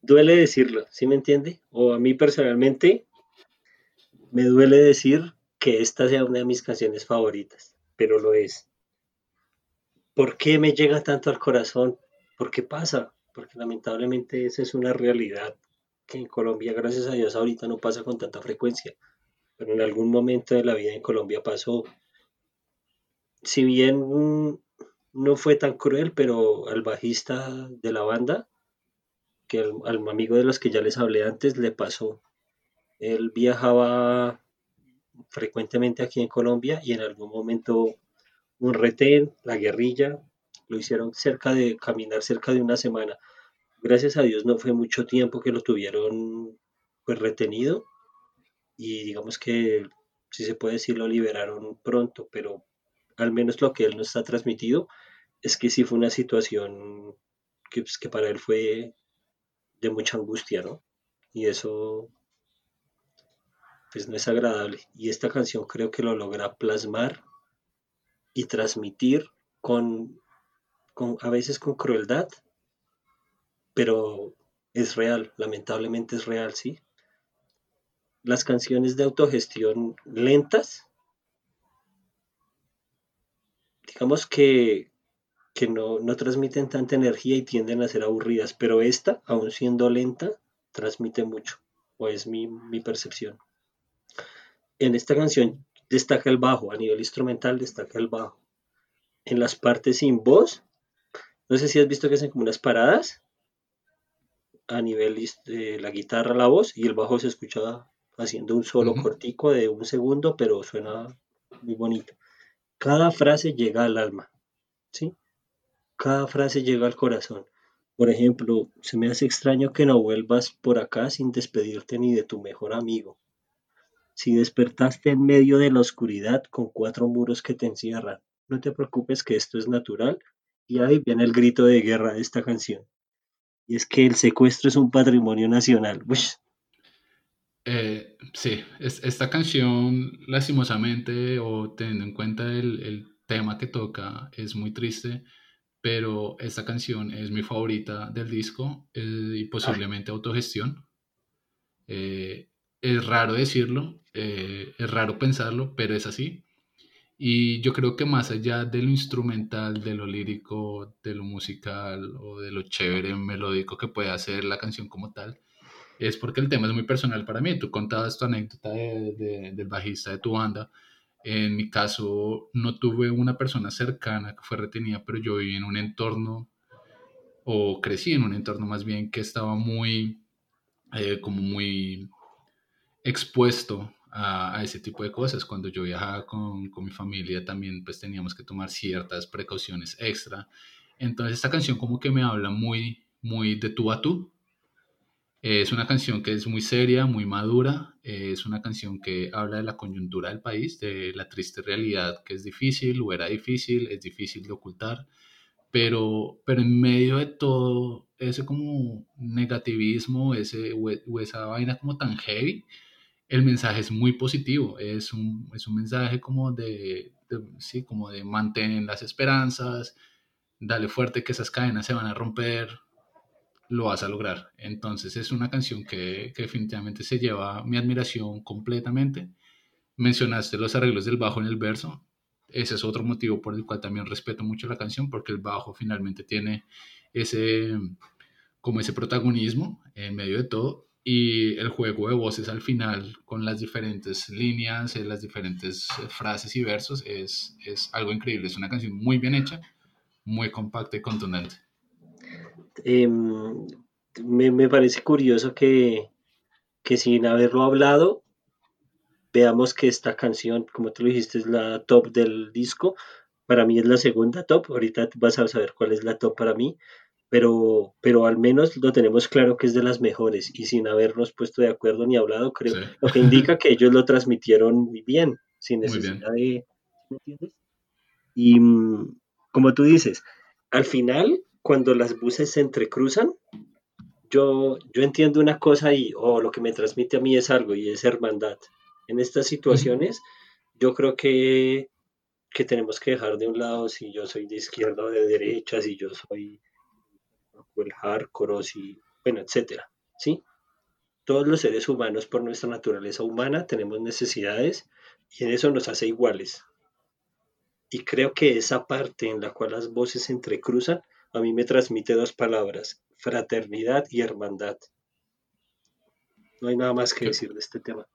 Duele decirlo, ¿sí me entiende? O a mí personalmente me duele decir que esta sea una de mis canciones favoritas, pero lo es. ¿Por qué me llega tanto al corazón? ¿Por qué pasa? Porque lamentablemente esa es una realidad que en Colombia, gracias a Dios, ahorita no pasa con tanta frecuencia, pero en algún momento de la vida en Colombia pasó si bien no fue tan cruel, pero al bajista de la banda, que al, amigo de los que ya les hablé antes, le pasó. Él viajaba frecuentemente aquí en Colombia y en algún momento un retén, la guerrilla, lo hicieron cerca de caminar cerca de una semana. Gracias a Dios no fue mucho tiempo que lo tuvieron pues retenido y digamos que si se puede decir lo liberaron pronto, pero al menos lo que él nos ha transmitido, es que sí fue una situación que, pues, que para él fue de mucha angustia, ¿no? Y eso, pues no es agradable. Y esta canción creo que lo logra plasmar y transmitir con, con a veces con crueldad, pero es real, lamentablemente es real, ¿sí? Las canciones de autogestión lentas digamos que, no, transmiten tanta energía y tienden a ser aburridas, pero esta, aun siendo lenta, transmite mucho, o es mi, mi percepción. En esta canción destaca el bajo, a nivel instrumental destaca el bajo. En las partes sin voz, no sé si has visto que hacen como unas paradas a nivel de la guitarra, la voz, y el bajo se escucha haciendo un solo cortico de un segundo, pero suena muy bonito. Cada frase llega al alma, ¿sí? Cada frase llega al corazón. Por ejemplo, se me hace extraño que no vuelvas por acá sin despedirte ni de tu mejor amigo. Si despertaste en medio de la oscuridad con cuatro muros que te encierran, no te preocupes que esto es natural. Y ahí viene el grito de guerra de esta canción. Y es que el secuestro es un patrimonio nacional. Eh, sí, esta canción, lastimosamente, o teniendo en cuenta el, tema que toca, es muy triste, pero esta canción es mi favorita del disco eh, y posiblemente autogestión. Eh, es raro decirlo, es raro pensarlo, pero es así. Y yo creo que más allá de lo instrumental, de lo lírico, de lo musical o de lo chévere melódico que puede hacer la canción como tal, es porque el tema es muy personal para mí. Tú contabas tu anécdota de, del bajista de tu banda. En mi caso, no tuve una persona cercana que fue retenida, pero yo viví en un entorno, o crecí en un entorno más bien que estaba muy, eh, como muy expuesto a, a, ese tipo de cosas. Cuando yo viajaba con, con mi familia también pues teníamos que tomar ciertas precauciones extra. Entonces esta canción como que me habla muy, muy de tú a tú, es una canción que es muy seria, muy madura, es una canción que habla de la coyuntura del país, de la triste realidad que es difícil o era difícil, es difícil de ocultar, pero, pero en medio de todo ese como negativismo, ese, o esa vaina como tan heavy, el mensaje es muy positivo, es un, es un mensaje como de, sí, como de mantener las esperanzas, dale fuerte que esas cadenas se van a romper, lo vas a lograr. Entonces es una canción que, definitivamente se lleva mi admiración completamente. Mencionaste los arreglos del bajo en el verso, ese es otro motivo por el cual también respeto mucho la canción, porque el bajo finalmente tiene ese, como ese protagonismo en medio de todo y el juego de voces al final con las diferentes líneas, eh, las diferentes frases y versos es, es algo increíble. Es una canción muy bien hecha, muy compacta y contundente. Em, me, me, parece curioso que, que, sin haberlo hablado, veamos que esta canción, como tú lo dijiste, es la top del disco. Para mí es la segunda top. Ahorita vas a saber cuál es la top para mí pero, pero al menos lo tenemos claro que es de las mejores y sin habernos puesto de acuerdo ni hablado, creo, lo que indica que ellos lo transmitieron muy bien, sin necesidad de... ¿Me entiendes? Y mm, como tú dices, al final, cuando las buses se entrecruzan, yo, yo entiendo una cosa y oh, lo que me transmite a mí es algo y es hermandad. En estas situaciones, yo creo que, que tenemos que dejar de un lado si yo soy de izquierda o de derecha, si yo soy el hardcore, y, bueno, etcétera, ¿sí? Todos los seres humanos, por nuestra naturaleza humana, tenemos necesidades y en eso nos hace iguales. Y creo que esa parte en la cual las voces se entrecruzan, a mí me transmite dos palabras, fraternidad y hermandad. No hay nada más que decir de este tema.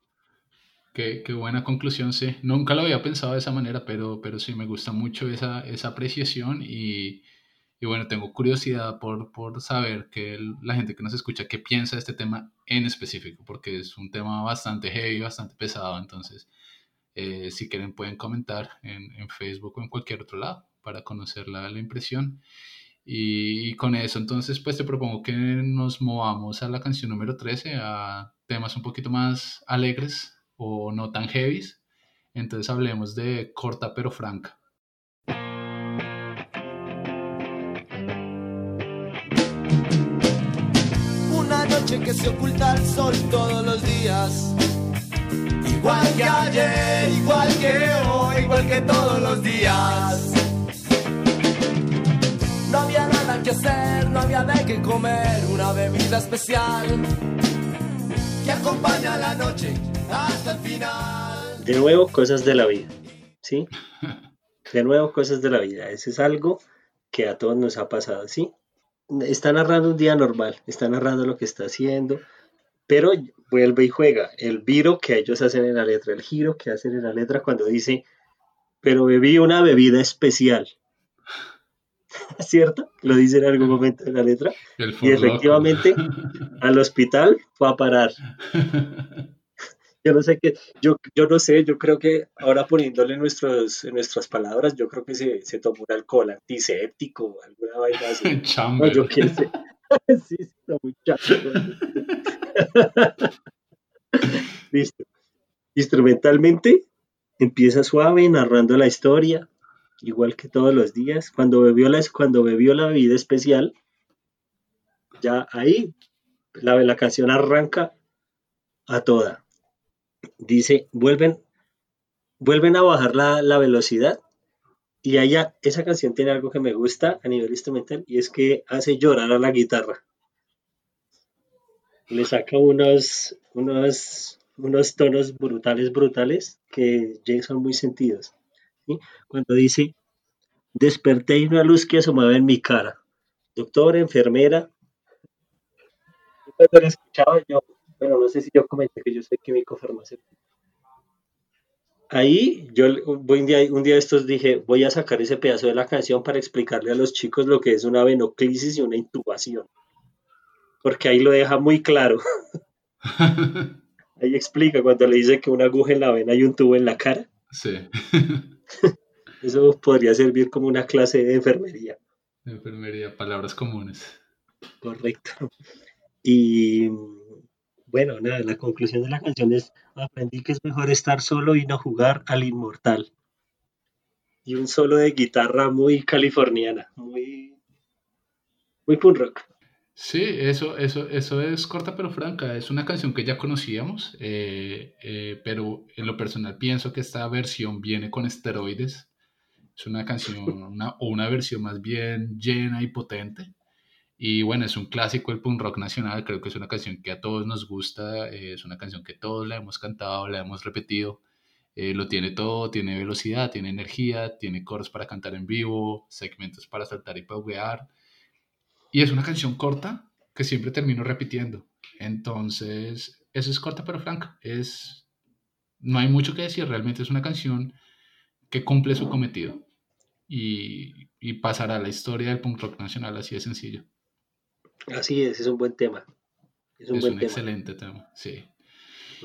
Qué, qué, buena conclusión, sí. Nunca lo había pensado de esa manera, pero, pero sí me gusta mucho esa, esa apreciación y, y bueno, tengo curiosidad por, por saber que la gente que nos escucha, qué piensa de este tema en específico, porque es un tema bastante heavy, bastante pesado. Entonces, eh, si quieren pueden comentar en, en, Facebook o en cualquier otro lado para conocer la, la impresión. Y, con eso, entonces, pues te propongo que nos movamos a la canción número 13, a temas un poquito más alegres o no tan heavies. Entonces hablemos de Corta pero Franca. que se oculta el sol todos los días. Igual que ayer, igual que hoy, igual que todos los días. No había de qué comer, una bebida especial que acompaña la noche hasta el final. De nuevo, cosas de la vida, ¿sí? De nuevo, cosas de la vida. Eso es algo que a todos nos ha pasado, ¿sí? está narrando un día normal, está narrando lo que está haciendo, pero vuelve y juega. El viro que ellos hacen en la letra, el giro que hacen en la letra cuando dice, pero bebí una bebida especial. ¿Cierto? Lo dice en algún momento en la letra. Y efectivamente al hospital fue a parar. yo no sé qué, yo, yo no sé, yo creo que ahora poniéndole nuestros, nuestras palabras, yo creo que se, se tomó un alcohol antiséptico, alguna vaina así. no, yo qué sé. sí, está muy Listo. Instrumentalmente empieza suave, narrando la historia, igual que todos los días. Cuando bebió la, cuando bebió la bebida especial, ya ahí la, la canción arranca a toda dice, vuelven, vuelven a bajar la, velocidad y allá, esa canción tiene algo que me gusta a nivel instrumental y es que hace llorar a la guitarra. Le saca unos, unos, unos tonos brutales, brutales que son muy sentidos. Cuando dice, desperté y una luz que asomaba en mi cara. Doctor, enfermera. Yo escuchaba yo bueno, no sé si yo comenté que yo soy químico farmacéutico. Ahí yo un día, un día de estos dije, voy a sacar ese pedazo de la canción para explicarle a los chicos lo que es una venoclisis y una intubación. Porque ahí lo deja muy claro. ahí explica cuando le dice que una aguja en la vena y un tubo en la cara. Sí. Eso podría servir como una clase de enfermería. enfermería, palabras comunes. Correcto. Y bueno, nada, la conclusión de la canción es, aprendí que es mejor estar solo y no jugar al inmortal. y un solo de guitarra muy californiana, muy, muy punk rock. Sí, eso, eso, eso es corta pero franca. Es una canción que ya conocíamos, eh, eh, pero en lo personal pienso que esta versión viene con esteroides. Es una canción una, o una versión más bien llena y potente. Y bueno, es un clásico del punk rock nacional. Creo que es una canción que a todos nos gusta. eh, es una canción que todos la hemos cantado, la hemos repetido. Eh, lo tiene todo, tiene velocidad, tiene energía, tiene coros para cantar en vivo, segmentos para saltar y pauguear. Y es una canción corta que siempre termino repitiendo. Entonces, eso es corta pero franca. Es, no hay mucho que decir, realmente es una canción que cumple su cometido y, y pasará a la historia del punk rock nacional así de sencillo. Así es, es un buen tema. Es un Es buen un tema. excelente tema, sí.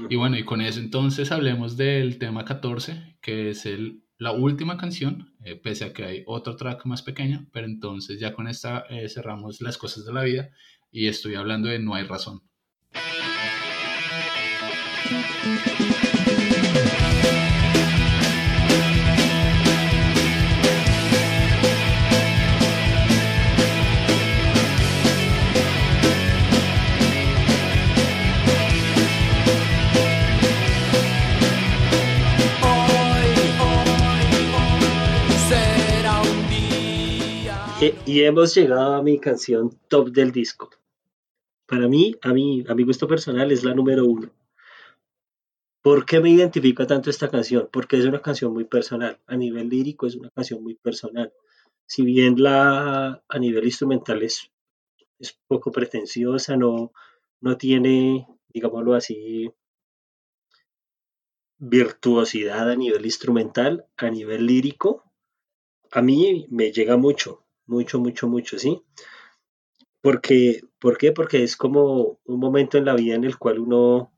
Y bueno, y con eso entonces hablemos del tema 14, que es el, la última canción, eh, pese a que hay otro track más pequeño, pero entonces ya con esta eh, cerramos las cosas de la vida y estoy hablando de No hay razón. Y hemos llegado a mi canción top del disco. Para mí, a mí, a mi gusto personal, es la número uno. ¿Por qué me identifica tanto esta canción? Porque es una canción muy personal. A nivel lírico es una canción muy personal. Si bien la a nivel instrumental es, es poco pretenciosa, no, no tiene, digámoslo así, virtuosidad a nivel instrumental, a nivel lírico, a mí me llega mucho, mucho, mucho, mucho, ¿sí? Porque, ¿por qué? Porque es como un momento en la vida en el cual uno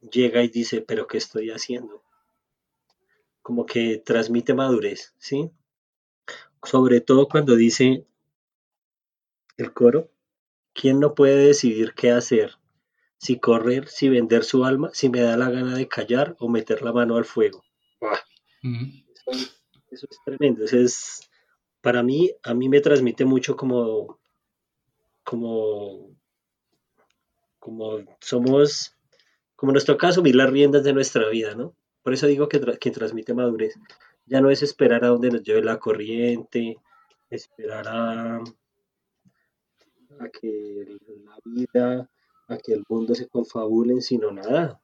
llega y dice, pero ¿qué estoy haciendo? Como que transmite madurez, ¿sí? Sobre todo cuando dice el coro, ¿quién no puede decidir qué hacer? Si correr, si vender su alma, si me da la gana de callar o meter la mano al fuego. ¡Buah! Ujú. Eso, eso es tremendo. Eso es, para mí, a mí me transmite mucho como, como, como somos, como nos toca asumir las riendas de nuestra vida, ¿no? Por eso digo que, tra- que transmite madurez. Ya no es esperar a donde nos lleve la corriente, esperar a, a que la vida, a que el mundo se confabulen, sino nada.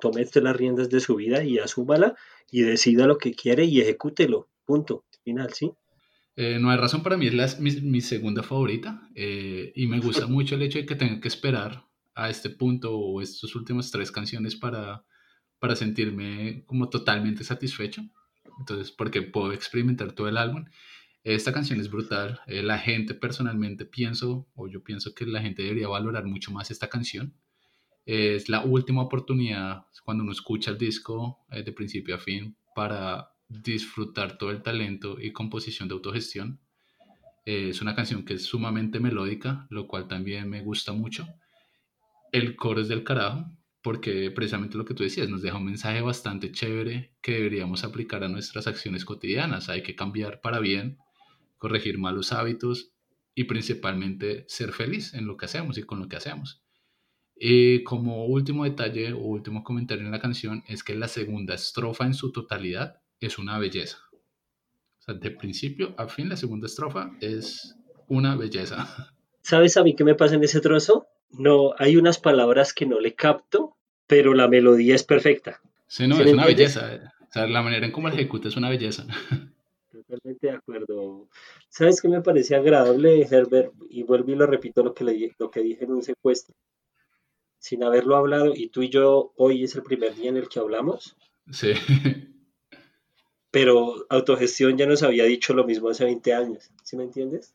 Tome usted las riendas de su vida y asúmala y decida lo que quiere y ejecútelo. Punto. Final, ¿sí? Eh, no hay razón para mí, es la- mi, mi segunda favorita eh, y me gusta mucho el hecho de que tenga que esperar a este punto o estas últimas tres canciones para, para sentirme como totalmente satisfecho. Entonces, porque puedo experimentar todo el álbum. Esta canción es brutal. eh, la gente personalmente pienso, o yo pienso que la gente debería valorar mucho más esta canción. Es la última oportunidad cuando uno escucha el disco eh, de principio a fin para disfrutar todo el talento y composición de autogestión. Eh, es una canción que es sumamente melódica, lo cual también me gusta mucho. El coro es del carajo, porque precisamente lo que tú decías nos deja un mensaje bastante chévere que deberíamos aplicar a nuestras acciones cotidianas. Hay que cambiar para bien, corregir malos hábitos y principalmente ser feliz en lo que hacemos y con lo que hacemos. Y como último detalle o último comentario en la canción es que la segunda estrofa en su totalidad es una belleza. O sea, de principio a fin la segunda estrofa es una belleza. ¿Sabes a mí qué me pasa en ese trozo? No, hay unas palabras que no le capto, pero la melodía es perfecta. Sí, no, ¿Sí es una entiendes? belleza. O sea, la manera en cómo la ejecuta es una belleza. Totalmente de acuerdo. ¿Sabes qué me parece agradable, Herbert? Y vuelvo y lo repito lo que, le, lo que dije en un secuestro. Sin haberlo hablado, y tú y yo hoy es el primer día en el que hablamos, Sí, pero autogestión ya nos había dicho lo mismo hace 20 años. ¿Sí me entiendes?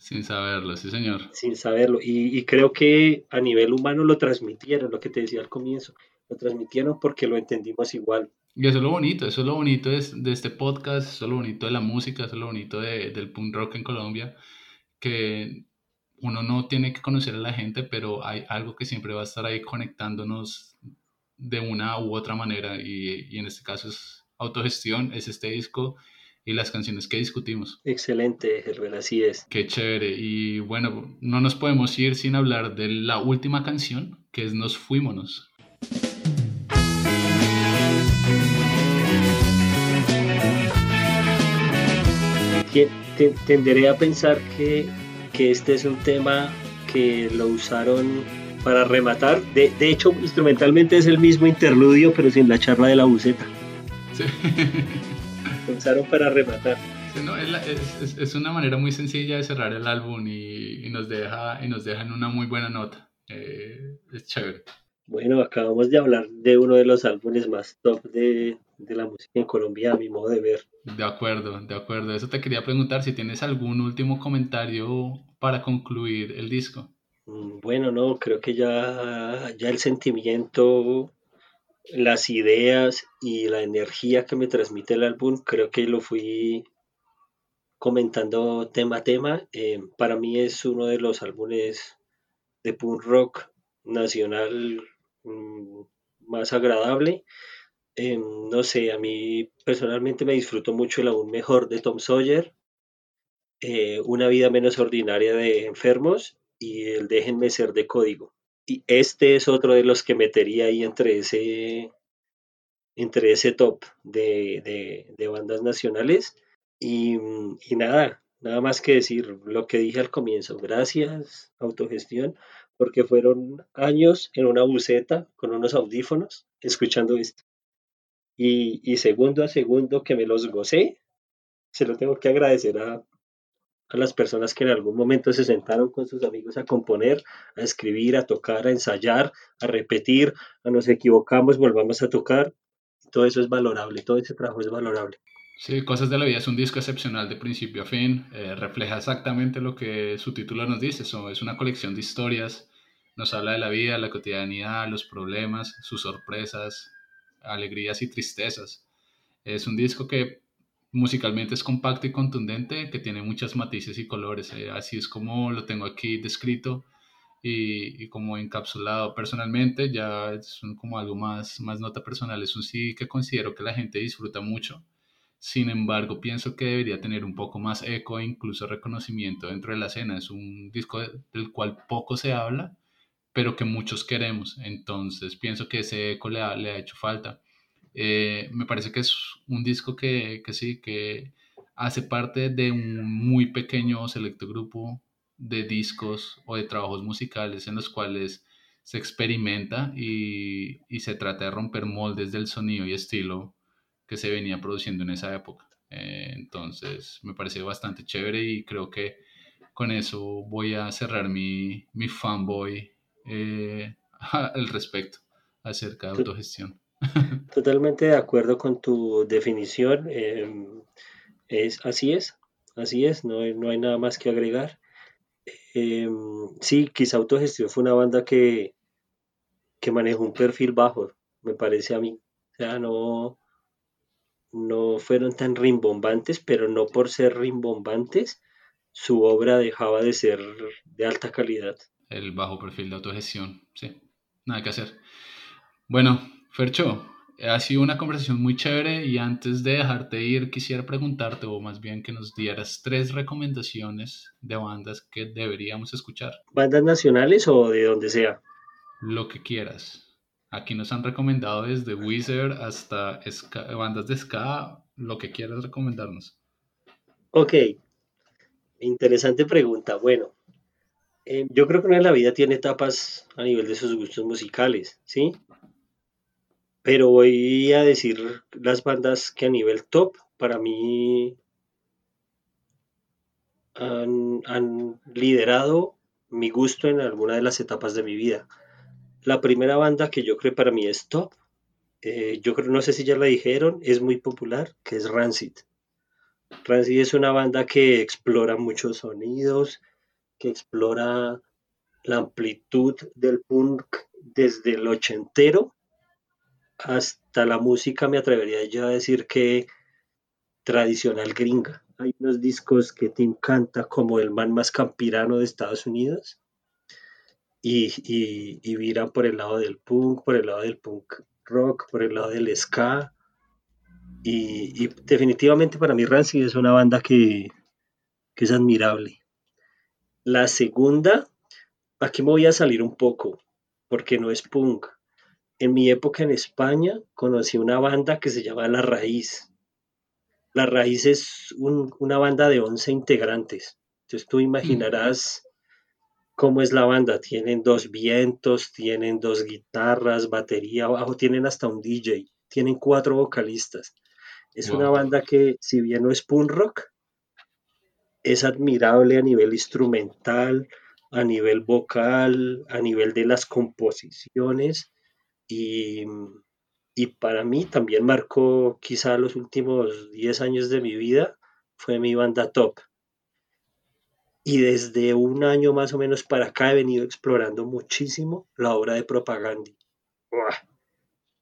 sin saberlo, sí, señor. sin saberlo. Y, y creo que a nivel humano lo transmitieron, lo que te decía al comienzo, lo transmitieron porque lo entendimos igual. Y eso es lo bonito, eso es lo bonito de, de este podcast, eso es lo bonito de la música, eso es lo bonito de- del punk rock en Colombia, que uno no tiene que conocer a la gente, pero hay algo que siempre va a estar ahí conectándonos de una u otra manera y, y en este caso es Autogestión es este disco y las canciones que discutimos. Excelente, Herbert, así es. Qué chévere. Y bueno, no nos podemos ir sin hablar de la última canción, que es Nos Fuímonos. Tenderé a pensar que, que este es un tema que lo usaron para rematar. De, de, hecho, instrumentalmente es el mismo interludio, pero sin la charla de la buceta. Sí. Lo usaron para rematar. es, es, una manera muy sencilla de cerrar el álbum y, y, nos, deja, y nos deja en una muy buena nota. Eh, es chévere. Bueno, acabamos de hablar de uno de los álbumes más top de, de, la música en Colombia, a mi modo de ver. De acuerdo, de acuerdo. Eso te quería preguntar si tienes algún último comentario para concluir el disco. Mm, bueno, no, creo que ya, ya el sentimiento, las ideas y la energía que me transmite el álbum, creo que lo fui comentando tema a tema. Eh, para mí es uno de los álbumes de punk rock nacional mm, más agradable. Eh, no sé, a mí personalmente me disfruto mucho el aún mejor de Tom Sawyer, eh, Una vida menos ordinaria de enfermos y el Déjenme ser de código. Y este es otro de los que metería ahí entre ese, entre ese top de, de, bandas nacionales. Y, y, nada, nada más que decir lo que dije al comienzo. Gracias, autogestión, porque fueron años en una buceta con unos audífonos escuchando esto. Y, y segundo a segundo que me los gocé, se lo tengo que agradecer a, a las personas que en algún momento se sentaron con sus amigos a componer, a escribir, a tocar, a ensayar, a repetir, a nos equivocamos, volvamos a tocar. Todo eso es valorable, todo ese trabajo es valorable. Sí, Cosas de la Vida es un disco excepcional de principio a fin, eh, refleja exactamente lo que su título nos dice, Eso es una colección de historias, nos habla de la vida, la cotidianidad, los problemas, sus sorpresas, alegrías y tristezas. Es un disco que musicalmente es compacto y contundente, que tiene muchos matices y colores. Eh, así es como lo tengo aquí descrito y, como encapsulado personalmente. Ya es como algo más, más nota personal. Es un sí que considero que la gente disfruta mucho. Sin embargo, pienso que debería tener un poco más eco e incluso reconocimiento dentro de la escena. Es un disco del cual poco se habla, pero que muchos queremos. Entonces, pienso que ese eco le le ha hecho falta. Eh, me parece que es un disco que, que, sí, que hace parte de un muy pequeño selecto grupo de discos o de trabajos musicales en los cuales se experimenta y, y se trata de romper moldes del sonido y estilo que se venía produciendo en esa época. Eh, entonces me parece bastante chévere y creo que con eso voy a cerrar mi, mi fanboy eh, al respecto acerca de autogestión. Totalmente de acuerdo con tu definición. Em, es, así es, así es, no no hay nada más que agregar. Em, sí, quizá Autogestión fue una banda que, que manejó un perfil bajo, me parece a mí. O sea, no, no fueron tan rimbombantes, pero no por ser rimbombantes, su obra dejaba de ser de alta calidad. El bajo perfil de autogestión, sí, nada que hacer. Bueno, Fercho, ha sido una conversación muy chévere y antes de dejarte ir quisiera preguntarte o más bien que nos dieras tres recomendaciones de bandas que deberíamos escuchar. ¿Bandas nacionales o de donde sea? Lo que quieras. Aquí nos han recomendado desde Wizard hasta bandas de ska, lo que quieras recomendarnos. Ok, interesante pregunta. Bueno, eh, yo creo que uno en la vida tiene etapas a nivel de sus gustos musicales, ¿sí? Pero voy a decir las bandas que a nivel top para mí han, liderado mi gusto en alguna de las etapas de mi vida. La primera banda que yo creo para mí es top, eh, yo creo, no sé si ya la dijeron, es muy popular, que es Rancid. Rancid es una banda que explora muchos sonidos, que explora la amplitud del punk desde el ochentero hasta la música me atrevería yo a decir que tradicional gringa. Hay unos discos que te encanta como el man más campirano de Estados Unidos y, y, viran por el lado del punk, por el lado del punk rock, por el lado del ska. Y, y definitivamente para mí Rancid es una banda que, que es admirable. La segunda, aquí me voy a salir un poco, porque no es punk. En mi época en España conocí una banda que se llama La Raíz. La Raíz es un- una banda de 11 integrantes. Entonces tú imaginarás cómo es la banda. Tienen dos vientos, tienen dos guitarras, batería, abajo tienen hasta un DJ, tienen cuatro vocalistas. Es una banda que, si bien no es punk rock, es admirable a nivel instrumental, a nivel vocal, a nivel de las composiciones y, y para mí también marcó quizá los últimos 10 años de mi vida, fue mi banda top. Y desde un año más o menos para acá he venido explorando muchísimo la obra de Propaganda. ¡Buah!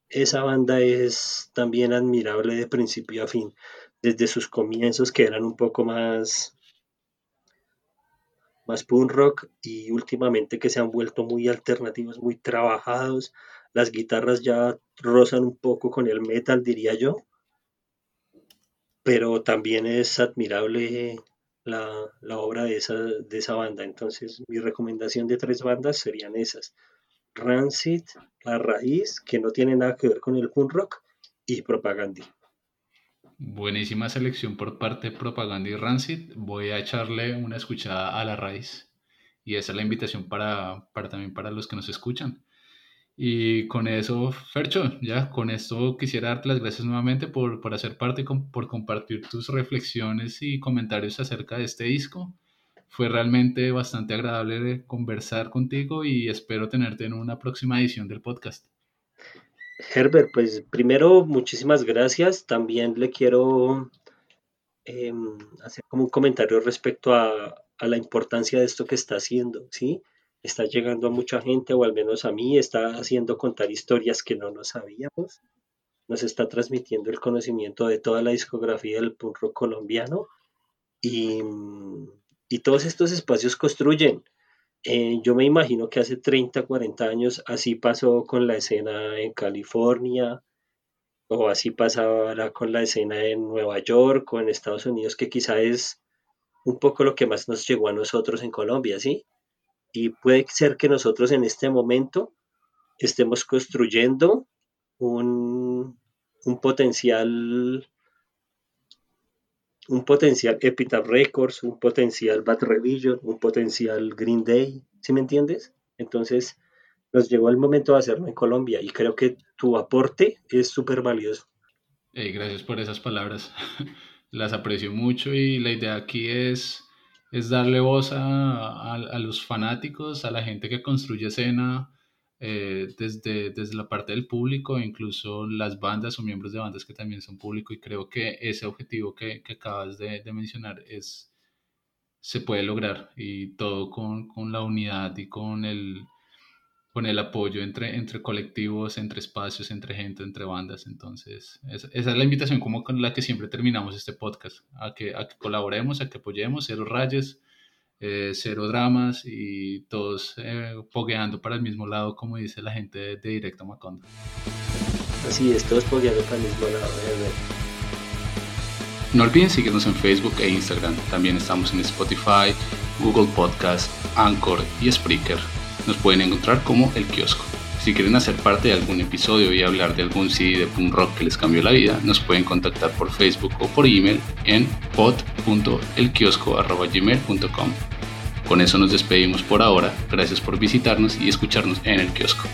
Esa banda es también admirable de principio a fin, desde sus comienzos que eran un poco más más punk rock y últimamente que se han vuelto muy alternativos, muy trabajados. Las guitarras ya rozan un poco con el metal, diría yo, pero también es admirable la, la obra de esa, de esa banda. Entonces, mi recomendación de tres bandas serían esas. Rancid, La Raíz, que no tiene nada que ver con el punk rock, y Propaganda. Buenísima selección por parte de Propaganda y Rancid. Voy a echarle una escuchada a la raíz. Y esa es la invitación para, para también para los que nos escuchan. Y con eso, Fercho, ya con esto quisiera darte las gracias nuevamente por, por hacer parte, por compartir tus reflexiones y comentarios acerca de este disco. Fue realmente bastante agradable conversar contigo y espero tenerte en una próxima edición del podcast. Herbert, pues primero, muchísimas gracias. También le quiero eh, hacer como un comentario respecto a, a, la importancia de esto que está haciendo, ¿sí? Está llegando a mucha gente, o al menos a mí, está haciendo contar historias que no nos sabíamos. Nos está transmitiendo el conocimiento de toda la discografía del punk rock colombiano. Y, y todos estos espacios construyen. Eh, yo me imagino que hace 30, 40 años así pasó con la escena en California, o así pasaba con la escena en Nueva York o en Estados Unidos, que quizá es un poco lo que más nos llegó a nosotros en Colombia, ¿sí? Y puede ser que nosotros en este momento estemos construyendo un, un potencial un potencial Epitaph Records, un potencial Bad Religion, un potencial Green Day, ¿sí me entiendes? Entonces, nos llegó el momento de hacerlo en Colombia y creo que tu aporte es súper valioso. Gracias por esas palabras, las aprecio mucho y la idea aquí es, es darle voz a, a, los fanáticos, a la gente que construye escena eh, desde, desde la parte del público, incluso las bandas o miembros de bandas que también son público. Y creo que ese objetivo que, que acabas de, de, mencionar es, se puede lograr. Y todo con, con la unidad y con el, con el apoyo entre, entre colectivos, entre espacios, entre gente, entre bandas. Entonces, esa, esa, es la invitación como con la que siempre terminamos este podcast, a que, a que colaboremos, a que apoyemos, cero rayes, eh, cero dramas y todos eh, pogueando para el mismo lado, como dice la gente de, de Directo Macondo. Así es, todos pogueando para el mismo lado. Eh, no olviden seguirnos en Facebook e Instagram. También estamos en Spotify, Google Podcast, Anchor y Spreaker nos pueden encontrar como El Kiosco. Si quieren hacer parte de algún episodio y hablar de algún CD de punk rock que les cambió la vida, nos pueden contactar por Facebook o por email en pod.elkiosco.gmail.com. Con eso nos despedimos por ahora, gracias por visitarnos y escucharnos en el kiosco.